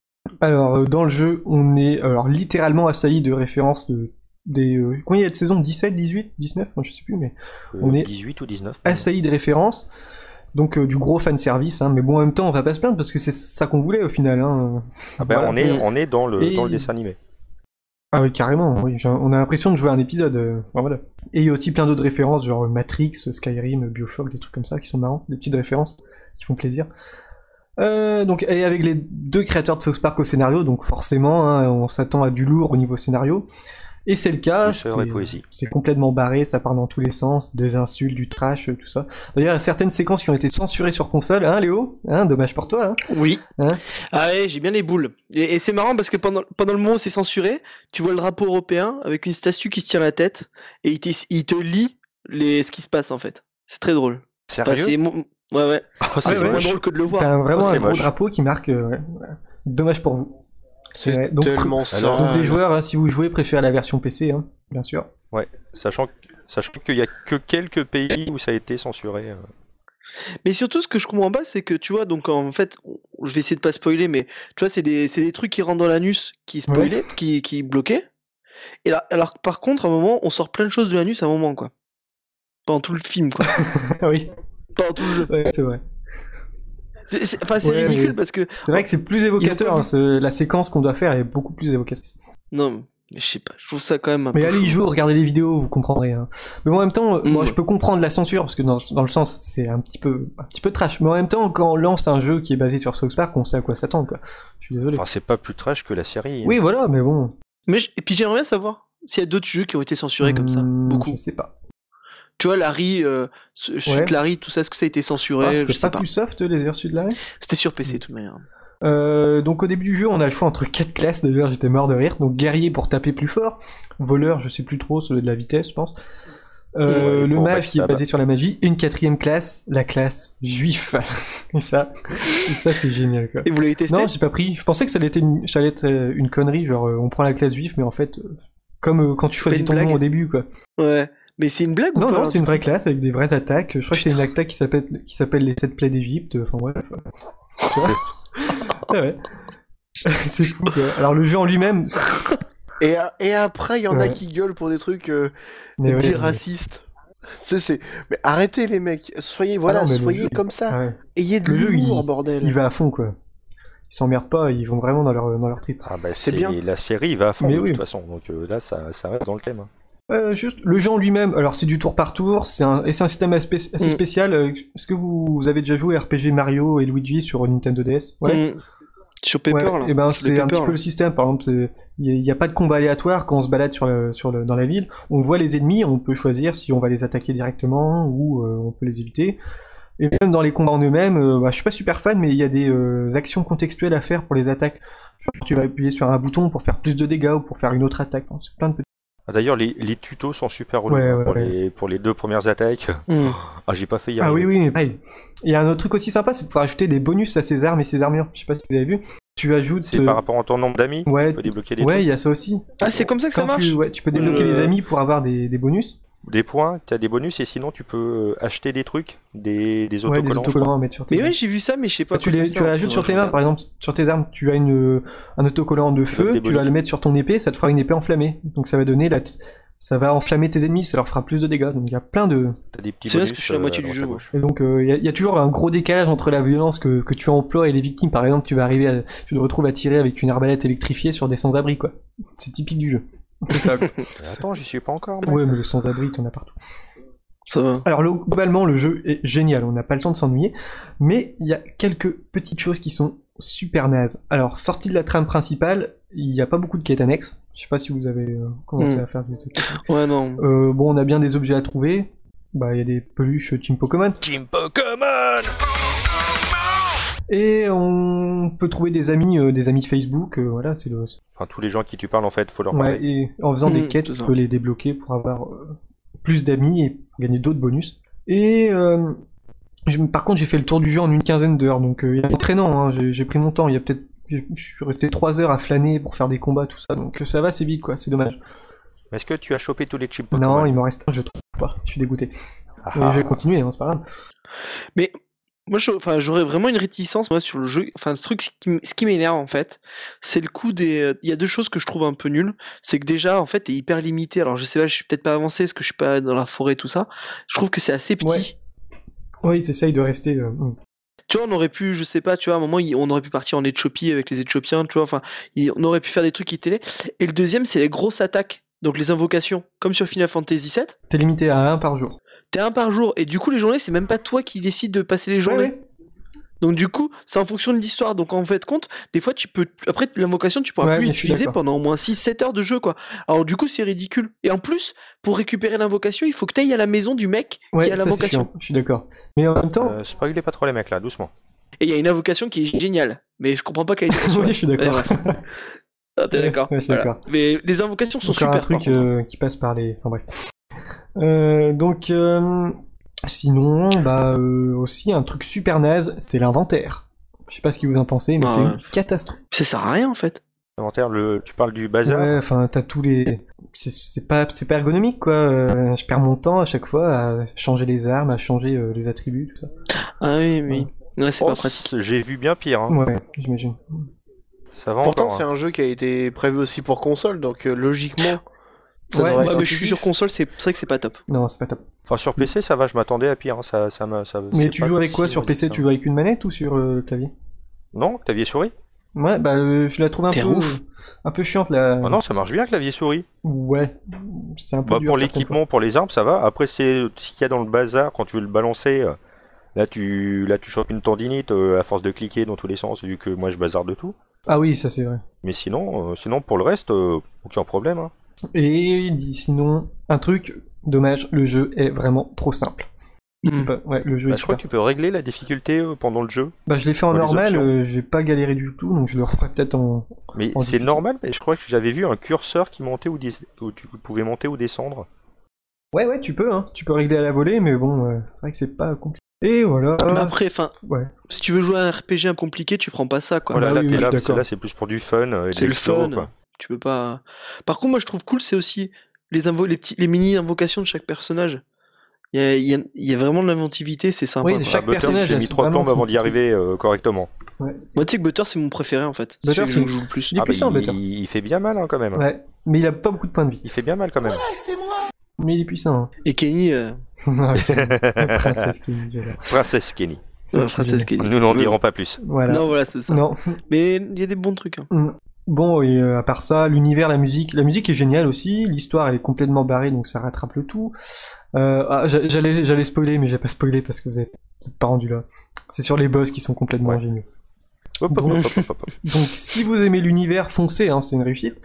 Alors, euh, dans le jeu, on est alors littéralement assailli de références de des... Euh, combien il y a de saisons? 17, 18, 19 Moi, Je sais plus, mais Euh, On est 18 ou 19 assailli de références. Donc euh, du gros fanservice, hein. mais bon en même temps on va pas se plaindre parce que c'est ça qu'on voulait au final. Hein. Ah ben, Voilà. on, est, on est dans le, Et- dans le dessin animé. Ah oui, carrément, oui. On a l'impression de jouer un épisode. euh, voilà. Et il y a aussi plein d'autres références, genre Matrix, Skyrim, Bioshock, des trucs comme ça qui sont marrants, des petites références qui font plaisir. Euh, donc, et avec les deux créateurs de South Park au scénario, donc forcément, hein, on s'attend à du lourd au niveau scénario. Et c'est le cas, et c'est complètement barré, ça part dans tous les sens, des insultes, du trash, euh, tout ça. D'ailleurs, il y a certaines séquences qui ont été censurées sur console, hein Léo Hein, Dommage pour toi, hein Oui. Hein ah ouais, j'ai bien les boules. Et, et c'est marrant parce que pendant, pendant le moment où c'est censuré, tu vois le drapeau européen avec une statue qui se tient la tête et il, te- il te lit les, ce qui se passe en fait. C'est très drôle. Enfin, Sérieux? c'est mo- ouais, ouais. Oh, Ah, c'est moche. drôle que de le voir. T'as vraiment Oh, c'est un gros moche. drapeau qui marque... euh, ouais. Dommage pour vous. C'est Ouais, donc, tellement alors, ça. Donc les joueurs, hein, si vous jouez, préférez la version PC, hein, bien sûr. Sachant, que- sachant qu'il y a que quelques pays où ça a été censuré. euh. Mais surtout, ce que je comprends pas, c'est que tu vois, donc en fait, je vais essayer de pas spoiler, mais tu vois, c'est des, c'est des trucs qui rentrent dans l'anus qui spoilaient, qui, qui bloquaient. Et là, alors que par contre, à un moment, on sort plein de choses de l'anus à un moment, quoi. Pendant tout le film, quoi. oui, Pendant tout le jeu. ouais, c'est vrai. C'est- c'est- Enfin, c'est Ouais, ridicule mais- parce que. C'est vrai que c'est plus évocateur, pas hein, ce- la séquence qu'on doit faire est beaucoup plus évocatrice. Non, mais je sais pas, je trouve ça quand même un Mais peu. allez y chaud. jouer, regardez les vidéos, vous comprendrez. hein. Mais bon, en même temps, euh, moi Mm. je peux comprendre la censure, parce que dans, dans le sens, c'est un petit peu un petit peu trash. Mais en même temps, quand on lance un jeu qui est basé sur South Park, on sait à quoi s'attendre, quoi. Je suis désolé. Enfin, c'est pas plus trash que la série. hein. Oui, voilà, mais bon. Mais je- Et puis j'aimerais bien savoir s'il y a d'autres jeux qui ont été censurés comme ça. Hmm, Beaucoup. Je sais pas. Tu vois, Larry, euh, Suite Larry, tout ça, est-ce que ça a été censuré Ah, C'était pas, pas. plus soft les versus de la C'était sur PC, de toute manière. Euh, donc au début du jeu, on a le choix entre quatre classes. D'ailleurs, j'étais mort de rire. Donc guerrier pour taper plus fort, voleur, je sais plus trop, celui de la vitesse, je pense. Euh, Ouais, le mage qui est basé sur la magie. Et une quatrième classe, la classe juif. et ça, et ça c'est génial quoi. Et vous l'avez testé? Non, j'ai pas pris. Je pensais que ça allait être une, ça allait être euh, une connerie, genre euh, on prend la classe juif, mais en fait, euh, comme euh, quand tu choisis ton blague nom au début quoi. Ouais. Mais c'est une blague ou Non, pas non, c'est une vraie classe avec des vraies attaques. Je crois que c'est une attaque qui s'appelle qui s'appelle les sept plaies d'Égypte. Enfin bref. Tu vois ouais, ouais. c'est fou quoi. Alors le jeu en lui-même, Et, a- et après, il y en a qui gueulent pour des trucs euh, mais ouais, racistes. C'est, c'est... Mais arrêtez les mecs, soyez, voilà, Ah non, soyez jeu- comme ça. ouais. Ayez de l'humour, il- bordel. il va à fond quoi. Ils s'emmerdent pas, ils vont vraiment dans leur dans leur trip. Ah bah C'est c'est bien. La série va à fond Mais de oui. toute façon, donc euh, là ça, ça reste dans le thème. hein. Euh, juste le jeu en lui-même. Alors c'est du tour par tour, c'est un et c'est un système assez, assez Mm. spécial. Euh, Est-ce que vous, vous avez déjà joué à RPG Mario et Luigi sur Nintendo DS Ouais. Mm. Sur Paper, Ouais, là. Et ben Sur les c'est un Paper, petit peu le système. Par exemple, il n'y a, pas de combat aléatoire quand on se balade sur le, sur le, dans la ville. On voit les ennemis, on peut choisir si on va les attaquer directement ou euh, on peut les éviter. Et même dans les combats en eux-mêmes, euh, bah, je suis pas super fan, mais il y a des euh, actions contextuelles à faire pour les attaques. Genre, tu vas appuyer sur un bouton pour faire plus de dégâts ou pour faire une autre attaque. Enfin, c'est plein de petits. D'ailleurs les, les tutos sont super relous Ouais, hein, ouais, pour, ouais. Les, pour les deux premières attaques. Mm. Ah j'ai pas fait y Ah oui, oui, mais pareil. Il y a un autre truc aussi sympa, c'est de pouvoir ajouter des bonus à ses armes et ses armures. Je sais pas si vous avez vu. Tu ajoutes. C'est euh, par rapport à ton nombre d'amis, Ouais, tu peux débloquer des ouais, il y a ça aussi. Ah, c'est comme ça que ça marche tu, ouais, tu peux débloquer Je- les amis pour avoir des, des bonus. Des points, tu as des bonus et sinon tu peux euh, acheter des trucs, des, des Ouais, autocollants. des autocollants à mettre sur tes Mais armes. ouais, j'ai vu ça, mais je sais pas. Bah, tu, les, tu sert. rajoutes sur tes mains, par exemple, sur tes armes, tu as une, un autocollant de feu, tu vas le mettre sur ton épée, ça te fera une épée enflammée. Donc ça va donner la, t- ça va enflammer tes ennemis, ça leur fera plus de dégâts. Donc il y a plein de, T'as des petits C'est parce que je suis à la euh, moitié du à droite, jeu, et donc euh, il y, a- il y a toujours un gros décalage entre la violence que, que tu emploies et les victimes. Par exemple, tu vas arriver, à, tu te retrouves à tirer avec une arbalète électrifiée sur des sans-abri, quoi. C'est typique du jeu. C'est ça. Attends, j'y suis pas encore. moi. ouais, mais le sans-abri, t'en as partout. Ça va. Alors le- globalement, le jeu est génial, on n'a pas le temps de s'ennuyer, mais il y a quelques petites choses qui sont super nazes. Alors, sortie de la trame principale, il n'y a pas beaucoup de quêtes annexes. Je sais pas si vous avez euh, commencé Hmm. à faire des quêtes. Ouais, non. Euh, bon, on a bien des objets à trouver. Bah, il y a des peluches Team Pokémon. Team Pokémon Et on peut trouver des amis, euh, des amis Facebook. euh, voilà, c'est le. Enfin, tous les gens à qui tu parles, en fait, faut leur Ouais, parler. et en faisant des Hmm, quêtes, tu peux les débloquer pour avoir euh, plus d'amis et gagner d'autres bonus. Et euh, je- par contre, j'ai fait le tour du jeu en une quinzaine d'heures, donc euh, il est traînant. Hein, j'ai pris mon temps. Il y a peut-être, je suis resté trois heures à flâner pour faire des combats, tout ça. Donc ça va, c'est vite, quoi. C'est dommage. Est-ce que tu as chopé tous les chips Pokémon Non, il m'en reste un, je trouve pas. Je suis dégoûté. Ah, je vais continuer, hein, c'est pas grave. Mais moi, j'aurais vraiment une réticence moi sur le jeu. Enfin, ce truc, ce qui, m'énerve en fait, c'est le coup des. euh, Il y a deux choses que je trouve un peu nulles. C'est que déjà, en fait, t'es hyper limité. Alors, je sais pas, je suis peut-être pas avancé parce que je suis pas dans la forêt tout ça. Je trouve que c'est assez petit. Ouais. Oui, t'essayes de rester. euh. Tu vois, on aurait pu, je sais pas, tu vois, à un moment, on aurait pu partir en Éthiopie avec les Éthiopiens, tu vois, enfin, on aurait pu faire des trucs qui étaient. Et le deuxième, c'est les grosses attaques. Donc les invocations, comme sur Final Fantasy VII, T'es limité à un par jour. T'es un par jour. Et du coup, les journées, c'est même pas toi qui décides de passer les journées. Ouais, ouais. Donc du coup, c'est en fonction de l'histoire. Donc en fait, compte, des fois, tu peux. Après, l'invocation, tu pourras Ouais, plus l'utiliser pendant au moins 6-7 heures de jeu, quoi. Alors du coup, c'est ridicule. Et en plus, pour récupérer l'invocation, il faut que tu ailles à la maison du mec Ouais, qui a l'invocation. je suis d'accord. Mais en même temps, Euh, spoilez pas trop les mecs là, doucement. Et il y a une invocation qui est géniale. Mais je comprends pas qu'elle été oui, je suis d'accord. Ouais, Ah, t'es d'accord. ouais, je suis Voilà. d'accord. Mais les invocations sont Encore super. un truc euh, qui passe par les. Enfin bref. Euh, donc, euh, sinon, bah euh, aussi un truc super naze, c'est l'inventaire. Je sais pas ce que vous en pensez, mais Ah c'est ouais. une catastrophe. Ça sert à rien en fait. Inventaire, le... tu parles du bazar Ouais, enfin, t'as tous les. C'est- C'est pas, c'est pas ergonomique, quoi. Euh, je perds mon temps à chaque fois à changer les armes, à changer euh, les attributs, tout ça. Ah oui, oui. Ouais, c'est Oh, pas pratique. c'est- J'ai vu bien pire. Hein. Ouais, j'imagine. Ça va Pourtant, encore. c'est hein. un jeu qui a été prévu aussi pour console, donc euh, logiquement, ça Ouais, Ouais, mais je suis sur console, c'est vrai que c'est pas top. Non, c'est pas top. Enfin, sur PC, ça va, je m'attendais à pire. hein, Ça, ça, ça, Mais tu pas joues avec quoi sur PC Tu joues avec une manette ou sur euh, le clavier? Non, clavier souris Ouais, bah euh, je la trouve un peu, ouf. un peu chiante là. Ah non, ça marche bien, clavier souris. Ouais, c'est un peu Bah, dur. pour l'équipement, pour les armes, ça va. Après, c'est ce qu'il y a dans le bazar quand tu veux le balancer. euh, Là, tu, là, tu chopes une tendinite euh, à force de cliquer dans tous les sens, vu que moi, je bazarde de tout. Ah oui, ça c'est vrai. Mais sinon, euh, sinon pour le reste, euh, aucun problème. hein. Et sinon, un truc, dommage, le jeu est vraiment trop simple. Hmm. Bah, ouais, le jeu Bah, est je crois que tu peux régler la difficulté euh, pendant le jeu. Bah, je l'ai fait en normal, euh, j'ai pas galéré du tout, donc je le referai peut-être en. Mais c'est normal, mais je crois que j'avais vu un curseur qui montait ou, où tu pouvais monter ou descendre. Ouais, ouais, tu peux, hein. Tu peux régler à la volée, mais bon, euh, c'est vrai que c'est pas compliqué. Et voilà. Mais après, enfin, Ouais. si tu veux jouer à un RPG compliqué, tu prends pas ça, quoi. Voilà, bah là, oui, t'es oui, là, c'est d'accord. là, c'est plus pour du fun. euh, C'est le fun. quoi. Tu peux pas. Par contre, moi, je trouve cool, c'est aussi les, invo- les, petits, les mini invocations de chaque personnage. Il y a, il y a- il y a vraiment de l'inventivité, c'est sympa. Oui, chaque Ah, Butter, personnage J'ai mis trois plombes avant d'y arriver euh, correctement. Moi, tu sais que Butter, c'est mon préféré en fait. Butter, c'est- que je joue le plus. Il est Ah, bah, puissant, il, Butters. il fait bien mal hein, quand même. Ouais, mais il a pas beaucoup de points de vie. Il fait bien mal quand même. Mais il est puissant. Et Kenny, euh, Hein. Princesse Kenny. Princesse. Kenny. Nous n'en dirons pas plus. Voilà. Non, voilà, c'est ça. Non. Mais il y a des bons trucs. hein. Mm. Bon, et euh, à part ça, l'univers, la musique, la musique est géniale aussi. L'histoire, elle est complètement barrée, donc ça rattrape le tout. Euh, ah, j'a- j'allais, j'allais spoiler, mais j'ai pas spoilé parce que vous êtes, pas rendu là. C'est sur les boss qui sont complètement Ouais. Hop, hop, hop, hop. Donc, si vous aimez l'univers, foncez, hein, c'est une réussite.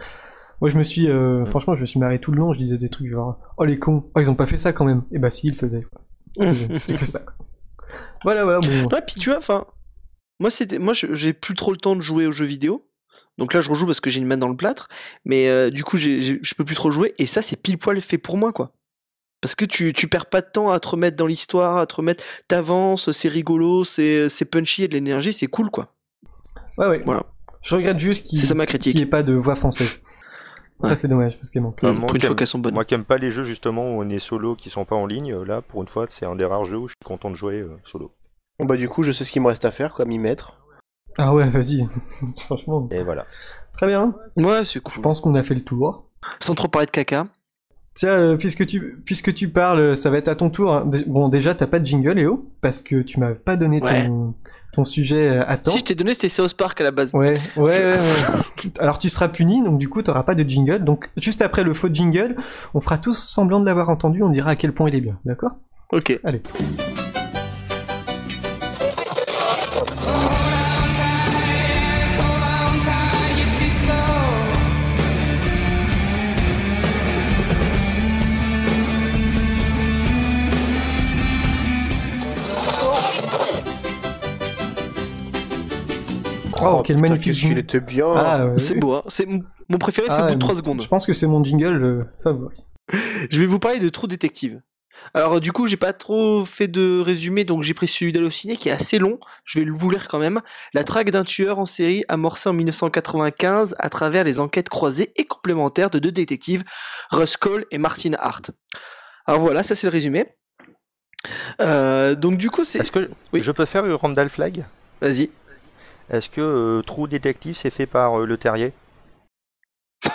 Moi, je me suis, euh, franchement, je me suis marré tout le long. Je disais des trucs genre, oh les cons, oh ils ont pas fait ça quand même. Et bah si, ils le faisaient. C'était que ça. quoi. Voilà, voilà. Bon. Ouais, puis tu vois, enfin, moi, c'était, moi, j'ai plus trop le temps de jouer aux jeux vidéo. Donc là, je rejoue parce que j'ai une main dans le plâtre. Mais euh, du coup, je peux plus trop jouer. Et ça, c'est pile poil fait pour moi, quoi. Parce que tu, tu perds pas de temps à te remettre dans l'histoire, à te remettre. T'avances, c'est rigolo, c'est c'est punchy, il y a de l'énergie, c'est cool, quoi. Ouais, ouais. Voilà. Je regrette juste qu'il C'est ça ma qu'il critique. n'y ait pas de voix française. Ça, c'est dommage parce qu'elle manque. Ah, pour moi, une qui fois aime- qu'elles sont bonnes. Moi qui aime pas les jeux justement où on est solo qui sont pas en ligne, euh, là pour une fois c'est un des rares jeux où je suis content de jouer euh, solo. Bon bah du coup, je sais ce qu'il me reste à faire, quoi, m'y mettre. Ah ouais, vas-y. Franchement. Et voilà. Très bien. Ouais, c'est Je cool. pense qu'on a fait le tour. Sans trop parler de caca. Tiens, euh, puisque tu puisque tu parles, ça va être à ton tour. hein. Bon, déjà, t'as pas de jingle, Léo, parce que tu m'as pas donné Ouais. ton, ton sujet euh, à temps. Si je t'ai donné, c'était South Park à la base. Ouais, ouais, ouais, ouais. Alors tu seras puni, donc du coup t'auras pas de jingle. Donc juste après le faux jingle, on fera tous semblant de l'avoir entendu, on dira à quel point il est bien, d'accord? Ok. Allez. Oh, quel magnifique jingle. était bien. Ah, ouais. C'est beau, hein. C'est mon préféré, c'est Ah, au bout de mais 3 secondes. Je pense que c'est mon jingle euh, favori. Je vais vous parler de True Detective. Alors du coup, j'ai pas trop fait de résumé, donc j'ai pris celui d'Allociné qui est assez long. Je vais vous lire quand même. La traque d'un tueur en série amorcée en 1995 à travers les enquêtes croisées et complémentaires de deux détectives, Russ Cole et Martin Hart. Alors voilà, ça c'est le résumé. Euh, donc du coup, c'est... Est-ce que Oui. je peux faire Randall Flag? Vas-y. Est-ce que euh, True Detective c'est fait par euh, Le Terrier?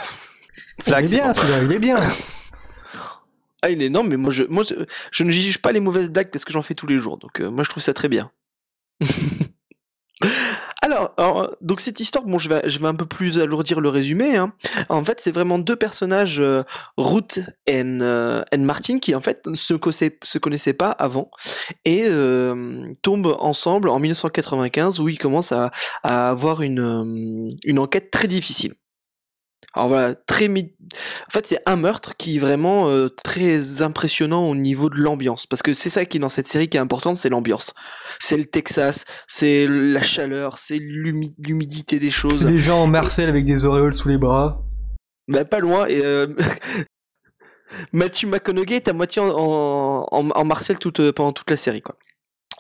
Il est bien celui-là, il est bien. Ah, il est énorme, mais moi je, moi, je, je ne juge pas les mauvaises blagues parce que j'en fais tous les jours. Donc euh, moi je trouve ça très bien. alors, donc cette histoire, bon, je vais, un peu plus alourdir le résumé. hein. En fait, c'est vraiment deux personnages, euh, Ruth et euh, Martin, qui en fait ne se, connaissaient- se connaissaient pas avant et euh, tombent ensemble en 1995 où ils commencent à, avoir une enquête très difficile. Alors voilà, très mi- en fait, c'est un meurtre qui est vraiment euh, très impressionnant au niveau de l'ambiance. Parce que c'est ça qui est dans cette série qui est importante, c'est l'ambiance. C'est le Texas, c'est la chaleur, c'est l'humi- l'humidité des choses. C'est des gens en Marcel avec des auréoles sous les bras. Bah, pas loin. Et euh, Matthew McConaughey est à moitié en, en, en- en Marcel toute, euh, pendant toute la série, quoi.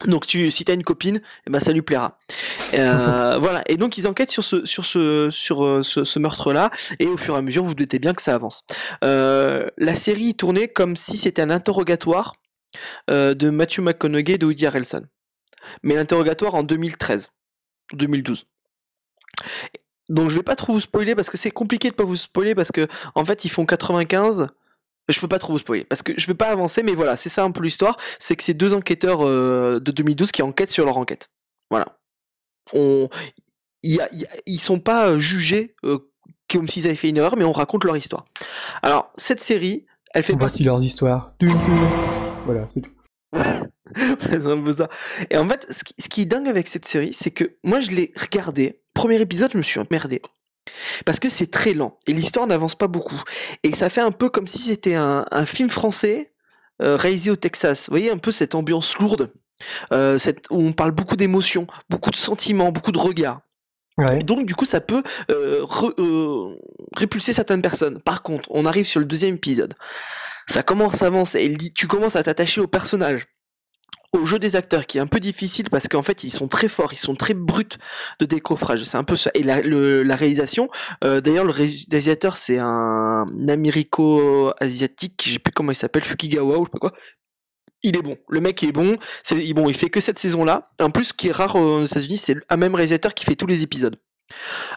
Donc tu, si t'as une copine, eh ben ça lui plaira. Euh, voilà. Et donc ils enquêtent sur ce sur ce sur euh, ce, ce meurtre-là, et au fur et à mesure, vous, vous doutez bien que ça avance. Euh, la série tournait comme si c'était un interrogatoire euh, de Matthew McConaughey et de Woody Harrelson, mais l'interrogatoire en 2013, 2012. Donc je vais pas trop vous spoiler parce que c'est compliqué de pas vous spoiler parce que en fait ils font 95. Je peux pas trop vous spoiler parce que je veux pas avancer, mais voilà, c'est ça un peu l'histoire. C'est que c'est deux enquêteurs euh, de 2012 qui enquêtent sur leur enquête. Voilà. On, y a- il y a- ils sont pas euh, jugés euh, comme s'ils avaient fait une erreur, mais on raconte leur histoire. Alors cette série, elle fait Voici leurs histoires. Voilà, c'est tout. c'est un peu ça. Et en fait, ce qui, ce qui est dingue avec cette série, c'est que moi, je l'ai regardé. Premier épisode, je me suis emmerdé. Parce que c'est très lent et l'histoire n'avance pas beaucoup. Et ça fait un peu comme si c'était un, un film français euh, réalisé au Texas. Vous voyez un peu cette ambiance lourde, euh, cette, où on parle beaucoup d'émotions, beaucoup de sentiments, beaucoup de regards. Ouais. Donc du coup, ça peut euh, re- répulser certaines personnes. Par contre, on arrive sur le deuxième épisode. Ça commence à avancer. et Tu commences à t'attacher au personnage, au jeu des acteurs, qui est un peu difficile parce qu'en fait, ils sont très forts, ils sont très bruts de décoffrage. C'est un peu ça. Et la, réalisation, euh, d'ailleurs, le réalisateur, c'est un américo-asiatique, je sais plus comment il s'appelle, Fukigawa ou je sais pas quoi. Il est bon. Le mec est bon. C'est bon. Il fait que cette saison-là. En plus, ce qui est rare aux États-Unis, c'est un même réalisateur qui fait tous les épisodes.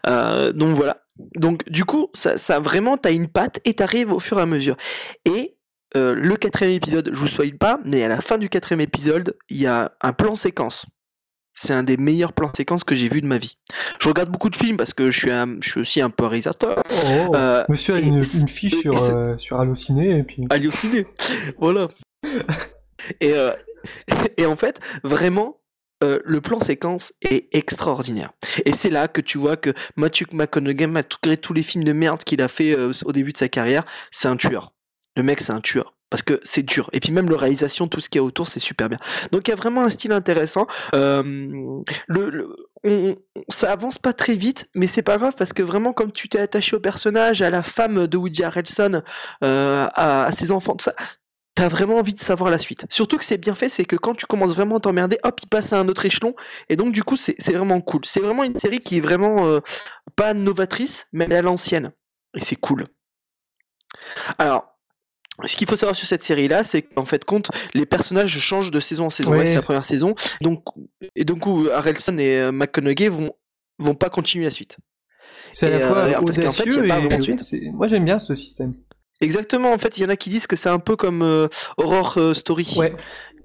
Euh, donc voilà. Donc du coup, ça, ça vraiment, t'as une patte et t'arrives au fur et à mesure. Et euh, le quatrième épisode, je vous spoil pas, mais à la fin du quatrième épisode, il y a un plan séquence. C'est un des meilleurs plans séquences que j'ai vu de ma vie. Je regarde beaucoup de films parce que je suis, un, je suis aussi un peu réalisateur. Oh, Euh, Monsieur a une, fiche sur, euh, sur Allociné et puis. halluciné. voilà. Et, euh, et en fait, vraiment, euh, le plan séquence est extraordinaire. Et c'est là que tu vois que Matthew McConaughey, malgré tous les films de merde qu'il a fait euh, au début de sa carrière, c'est un tueur. Le mec, c'est un tueur. Parce que c'est dur. Et puis même le réalisation, tout ce qu'il y a autour, c'est super bien. Donc il y a vraiment un style intéressant. Euh, le, ça avance pas très vite, mais c'est pas grave parce que vraiment, comme tu t'es attaché au personnage, à la femme de Woody Harrelson, euh, à, ses enfants, tout ça, t'as vraiment envie de savoir la suite. Surtout que c'est bien fait, c'est que quand tu commences vraiment à t'emmerder, hop, il passe à un autre échelon, et donc du coup, c'est vraiment cool. C'est vraiment une série qui est vraiment euh, pas novatrice, mais à l'ancienne, et c'est cool. Alors, ce qu'il faut savoir sur cette série-là, c'est qu'en fait, compte, les personnages changent de saison en saison. Ouais, c'est la première saison, donc et donc Harrelson et euh, McConaughey vont vont pas continuer la suite. C'est à la fois euh, fait, y a audacieux pas et vraiment de suite. c'est- moi j'aime bien ce système. Exactement, en fait, il y en a qui disent que c'est un peu comme euh, Horror euh, Story. Ouais.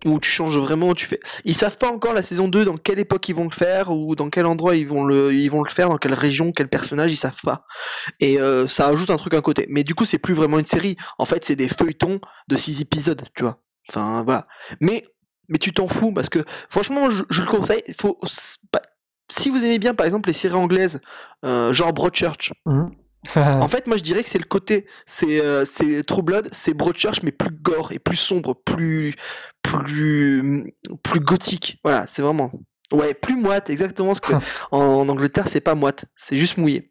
Où tu changes vraiment, tu fais. Ils savent pas encore la saison 2 dans quelle époque ils vont le faire ou dans quel endroit ils vont le, faire, dans quelle région, quel personnage, ils savent pas. Et euh, ça ajoute un truc à côté. Mais du coup, c'est plus vraiment une série. En fait, c'est des feuilletons de 6 épisodes, tu vois. Enfin, voilà. Mais, mais tu t'en fous parce que, franchement, je, le conseille. Si vous aimez bien, par exemple, les séries anglaises, euh, genre Broadchurch, Mhm. en fait, moi je dirais que c'est le côté, c'est euh, c'est True Blood, c'est Broadchurch mais plus gore et plus sombre, plus plus plus gothique. Voilà, c'est vraiment ouais plus moite, exactement ce que en, en Angleterre c'est pas moite, c'est juste mouillé.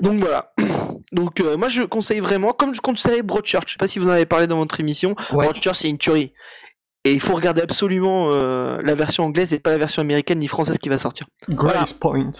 Donc voilà. Donc euh, moi je conseille vraiment, comme je conseille Broadchurch. Je sais pas si vous en avez parlé dans votre émission. Ouais. Broadchurch c'est une tuerie. Et il faut regarder absolument euh, la version anglaise et pas la version américaine ni française qui va sortir. Grace Point.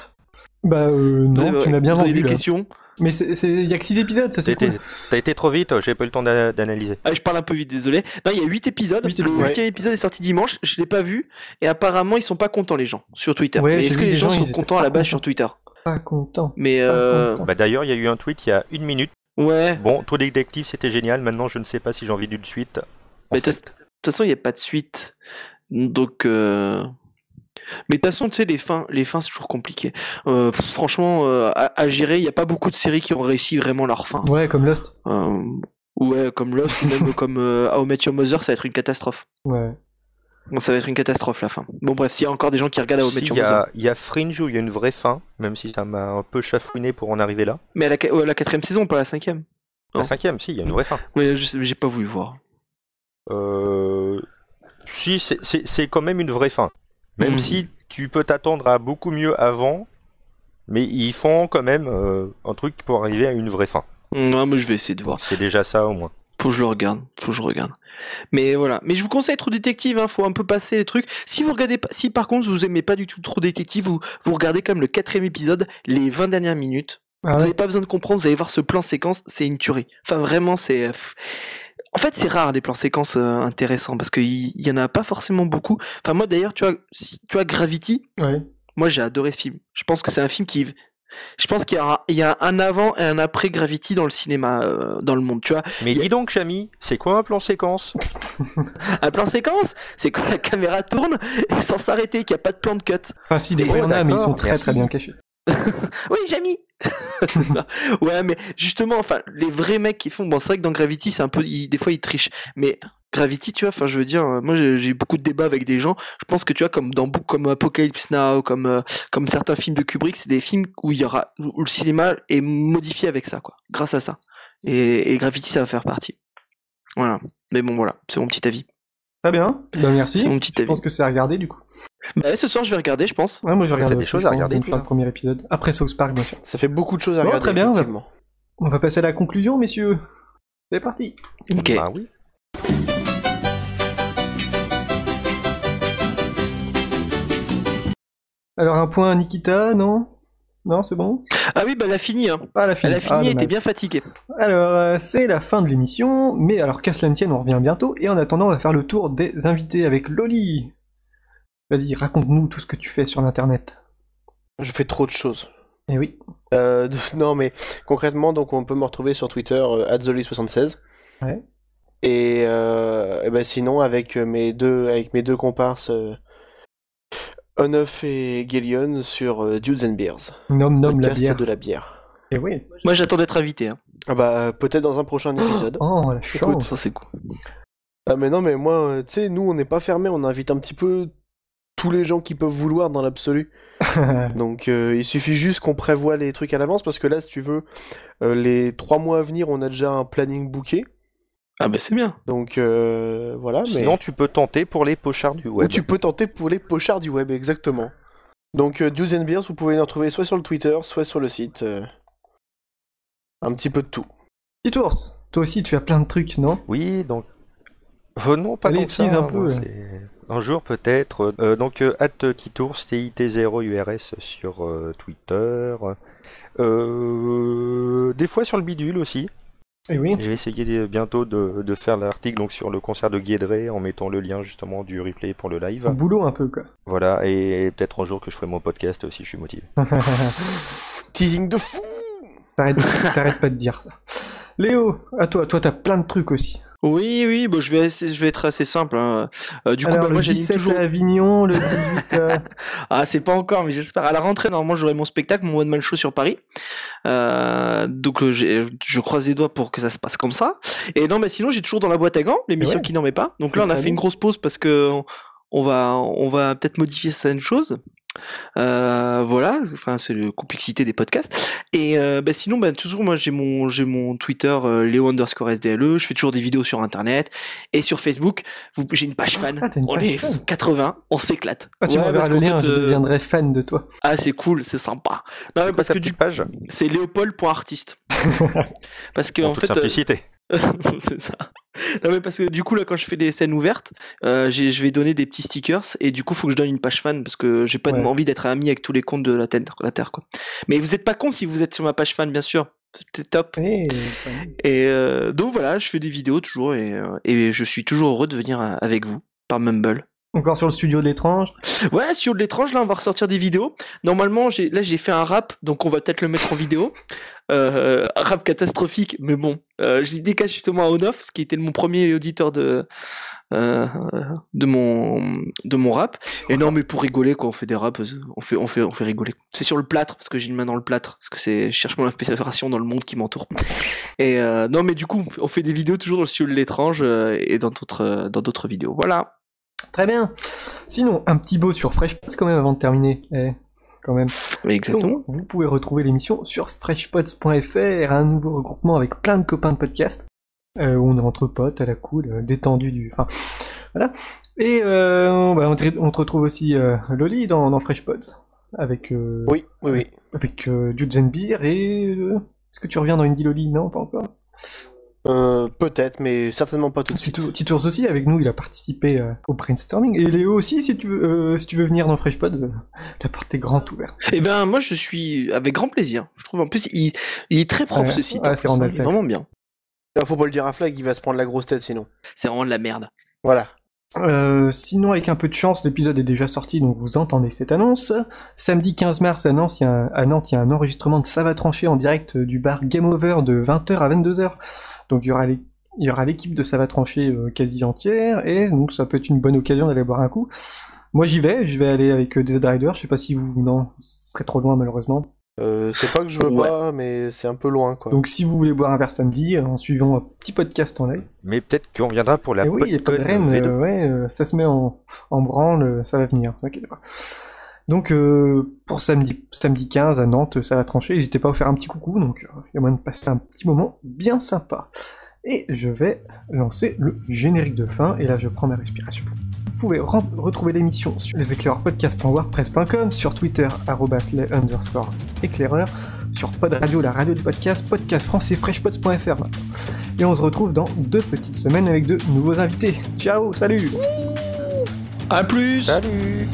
Bah euh, non, tu m'as bien vous avez vendu des là. questions? Mais il y a que 6 épisodes, ça c'est cool. été, t'as été trop vite, j'ai pas eu le temps d'a- d'analyser. Ah, je parle un peu vite, désolé. Non, il y a 8 épisodes. Huit le épisodes. huitième épisode est sorti dimanche. Je l'ai pas vu. Et apparemment, ils sont pas contents, les gens, sur Twitter. Ouais, est-ce que les gens, sont contents à la base contents. sur Twitter? Pas content. Mais euh... Bah d'ailleurs, il y a eu un tweet il y a une minute. ouais. Bon, True Detective, c'était génial. Maintenant, je ne sais pas si j'ai envie d'une suite. Mais de toute façon, il n'y a pas de suite. Donc. Euh... Mais de toute façon, tu sais, les fins, les fins c'est toujours compliqué. Euh, franchement, euh, à, à gérer, il n'y a pas beaucoup de séries qui ont réussi vraiment leur fin. Ouais, comme Lost. Euh, ouais, comme Lost ou même comme euh, How I Met Your Mother, ça va être une catastrophe. Ouais. Bon, ça va être une catastrophe la fin. Bon, bref, s'il y a encore des gens qui regardent How I Met Your Mother. il y a Fringe où il y a une vraie fin, même si ça m'a un peu chafouiné pour en arriver là. Mais à la, quatrième saison, pas la cinquième. La Non. cinquième, si, il y a une vraie fin. Ouais, j'ai pas voulu voir. Euh... Si, c'est- c'est c'est quand même une vraie fin. Même Mhm. si tu peux t'attendre à beaucoup mieux avant, mais ils font quand même euh, un truc pour arriver à une vraie fin. Non, mais je vais essayer de voir. C'est déjà ça au moins. Faut que je le regarde. Faut que je regarde. Mais voilà. Mais je vous conseille True Détective. Hein, faut un peu passer les trucs. Si vous regardez pas, si par contre vous aimez pas du tout True Détective, vous vous regardez comme le quatrième épisode, les 20 dernières minutes. Ah Vous n'avez pas besoin de comprendre. Vous allez voir ce plan séquence, c'est une tuerie. Enfin vraiment, c'est. En fait, c'est rare des plans séquences euh, intéressants parce qu'il y, y en a pas forcément beaucoup. Enfin moi d'ailleurs, tu vois, si- tu vois Gravity. Ouais. Moi, j'ai adoré ce film. Je pense que c'est un film qui. Je pense qu'il y, a- il y a un avant et un après Gravity dans le cinéma, euh, dans le monde. Tu vois, Mais dis donc, Chami, c'est quoi un plan séquence? Un plan séquence, c'est quand la caméra tourne et sans s'arrêter, qu'il n'y a pas de plan de cut. Enfin, si, des fois, il y en a, mais ils sont très très bien cachés. Oui, Jamie ça. Ouais, mais justement, enfin, les vrais mecs qui font. Bon, c'est vrai que dans Gravity, c'est un peu. ils- des fois, ils trichent. Mais Gravity, tu vois, enfin, je veux dire, euh, moi, j'ai eu beaucoup de débats avec des gens. Je pense que, tu vois, comme dans comme Apocalypse Now, comme, euh, comme certains films de Kubrick, c'est des films où il y aura, où le cinéma est modifié avec ça, quoi, grâce à ça. Et, et Gravity, ça va faire partie. Voilà. Mais bon, voilà, c'est mon petit avis. Très bien. Bah, merci. C'est mon petit Je avis. pense que c'est à regarder du coup. Bah, ouais, ce soir, je vais regarder, je pense. Ouais, moi je Ça fait regarde des choses je à regarder, une fois le premier épisode. Après South Park, bien sûr. Ça fait beaucoup de choses à Bon, regarder. très bien, on va- effectivement. On va passer à la conclusion, messieurs. C'est parti. Ok. Bah oui. Alors un point à Nikita, non? Non, c'est bon? Ah oui, bah, elle a fini, hein. Ah, la fin. Elle a fini, elle était bien fatiguée. Alors, euh, c'est la fin de l'émission, mais alors qu'à cela ne tienne, on revient bientôt, et en attendant, on va faire le tour des invités avec Loli. Vas-y, raconte-nous tout ce que tu fais sur l'internet. Je fais trop de choses. Eh oui. Euh, non, mais concrètement, donc on peut me retrouver sur Twitter, euh, @zoli76. Ouais. Et, euh, et ben sinon, avec mes deux, avec mes deux comparses, euh, Oneuf et Gillian, sur euh, Dudes and Beers, Nomme, nomme la podcast bière. de la bière. Eh oui. Moi, j'attends d'être invité, hein. Ah bah, peut-être dans un prochain épisode. Oh, la Écoute, chance. Ça, c'est cool. Ah mais non, mais moi, euh, tu sais, nous, on n'est pas fermé, on invite un petit peu tous les gens qui peuvent vouloir dans l'absolu. Donc euh, il suffit juste qu'on prévoit les trucs à l'avance parce que là, si tu veux, euh, les trois mois à venir, on a déjà un planning booké. Ah, bah, c'est bien. Donc euh, voilà. Mais... Sinon, tu peux tenter pour les pochards du Ou web. tu peux tenter pour les pochards du web, exactement. Donc euh, Dudes and Beers, vous pouvez les retrouver soit sur le Twitter, soit sur le site. euh, Un petit peu de tout. Petit ours, toi aussi tu as plein de trucs, non? Oui, donc. Non, pas Allez, tant que ça. tease un hein, peu, Un jour peut-être. Euh, donc, euh, at Kitours, TIT0URS sur euh, Twitter. Euh, des fois sur le bidule aussi. Eh oui. Je vais essayer de- bientôt de, de faire l'article donc sur le concert de Guédré en mettant le lien justement du replay pour le live. Boulot un peu, quoi. Voilà, et peut-être un jour que je ferai mon podcast aussi, je suis motivé. Teasing de fou T'arrêtes t'arrêtes pas de dire ça. Léo, à toi, toi t'as plein de trucs aussi. Oui, oui, bon, je vais, essayer- je vais être assez simple. hein. Euh, du coup, bah, le moi, j'anime 17 toujours. à Avignon, le 18 à... Ah, c'est pas encore, mais j'espère. À la rentrée, normalement, j'aurai mon spectacle, mon One Man Show sur Paris. Euh, donc, euh, je croise les doigts pour que ça se passe comme ça. Et non, mais sinon, j'ai toujours dans la boîte à gants l'émission Ouais. qui n'en met pas. Donc là, on a fait une grosse pause parce que on- on va, on va peut-être modifier certaines choses. Euh, voilà, enfin c'est la complexité des podcasts. Et euh, bah, sinon, bah, toujours moi j'ai mon j'ai mon Twitter euh, Léo underscore SDLE. Je fais toujours des vidéos sur Internet et sur Facebook. vous- J'ai une page fan. Ah, une on page est fan. 80, on s'éclate. Ah, tu Ouais, parce le lien, fait, je euh, deviendrai fan de toi. Ah c'est cool, c'est sympa. Non parce que du page, c'est léopold.artiste. parce que en en toute fait euh, simplicité. c'est ça. Non mais parce que du coup là quand je fais des scènes ouvertes, euh, je vais donner des petits stickers et du coup faut que je donne une page fan parce que j'ai pas Ouais. envie d'être ami avec tous les comptes de la terre, la terre quoi. Mais vous êtes pas con si vous êtes sur ma page fan bien sûr. C'est top. Et euh, donc voilà, je fais des vidéos toujours et, euh, et je suis toujours heureux de venir avec vous par Mumble. Encore sur le studio de l'étrange. Ouais, sur de l'étrange, là, on va ressortir des vidéos. Normalement, là, j'ai fait un rap, donc on va peut-être le mettre en vidéo. Euh, rap catastrophique, mais bon, euh, j'ai décalé justement à ce qui était mon premier auditeur de, euh, de mon, de mon rap. Et non, mais pour rigoler, quoi, on fait des raps, on fait, on fait, on fait rigoler. C'est sur le plâtre, parce que j'ai une main dans le plâtre, parce que c'est, je cherche mon dans le monde qui m'entoure. Et euh, non, mais du coup, on fait des vidéos toujours dans le studio de l'étrange et dans d'autres vidéos. Voilà. Très bien. Sinon, un petit beau sur FreshPods quand même avant de terminer. Eh, quand même. Mais exactement. Donc, vous pouvez retrouver l'émission sur freshpods.fr, un nouveau regroupement avec plein de copains de podcast, euh, où on est entre potes, à la cool, euh, détendu du... Enfin, voilà. Et euh, bah, on, te, on te retrouve aussi Loli dans, dans FreshPods, avec, Oui, oui, oui. avec and Beer, et... Est-ce que tu reviens dans Indie Loli? Non, pas encore. Euh, Peut-être, mais certainement pas tout de suite. Tito Titours aussi, avec nous, il a participé euh, au brainstorming. Et Léo aussi, si tu veux, euh, si tu veux venir dans FreshPod, euh, la porte est grande ouverte. Eh ben moi je suis avec grand plaisir. Je trouve en plus il, il est très propre Ouais, ce site. ouais, c'est plus. Randall Il est Flagg. vraiment bien. Là, faut pas le dire à Flag, il va se prendre la grosse tête sinon. C'est vraiment de la merde. Voilà. Euh, sinon, avec un peu de chance, l'épisode est déjà sorti, donc vous entendez cette annonce. Samedi 15 mars à Nantes, il y a un, à Nantes, il y a un enregistrement de Ça va trancher en direct du bar Game Over de 20h à 22h. Donc il y aura les- il y aura l'équipe de Ça va trancher euh, quasi entière, et donc ça peut être une bonne occasion d'aller boire un coup. Moi j'y vais, je vais aller avec euh, des Riders, je sais pas si vous... Non, ce serait trop loin malheureusement. Euh, c'est pas que je veux Ouais. pas, mais c'est un peu loin, quoi. Donc si vous voulez boire un verre samedi, euh, en suivant un petit podcast en live, Mais peut-être qu'on viendra pour la et oui, il y a pas de Rennes, V2. euh, ouais, euh, ça se met en, en branle, ça va venir, vous inquiétez pas. Donc euh, pour samedi, samedi 15 à Nantes, ça va trancher, n'hésitez pas à faire un petit coucou, donc euh, il y a moyen de passer un petit moment bien sympa. Et je vais lancer le générique de fin, et là je prends ma respiration. Vous pouvez retrouver l'émission sur leséclaireursPodcast.wordpress.com, sur Twitter, arrobas les underscore éclaireurs, sur Pod Radio, la radio du podcast, podcast français, freshpods.fr. Et on se retrouve dans deux petites semaines avec de nouveaux invités. Ciao, salut À plus Salut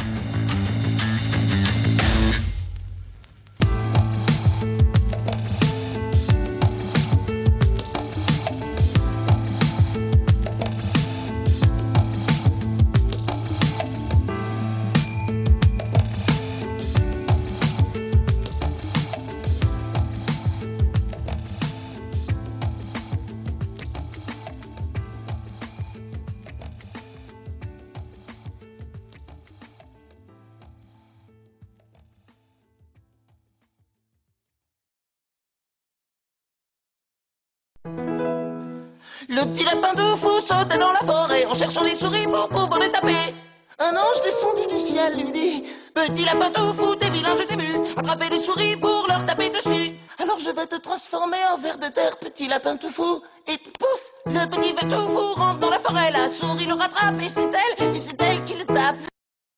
fou sautait dans la forêt en cherchant les souris pour pouvoir les taper. Un ange descendit du ciel lui dit Petit lapin tout fou, t'es vilain, je t'ai vu. Attraper les souris pour leur taper dessus. Alors je vais te transformer en ver de terre, petit lapin tout fou. Et pouf, le petit ver tout fou rentre dans la forêt. La souris le rattrape et c'est elle, et c'est elle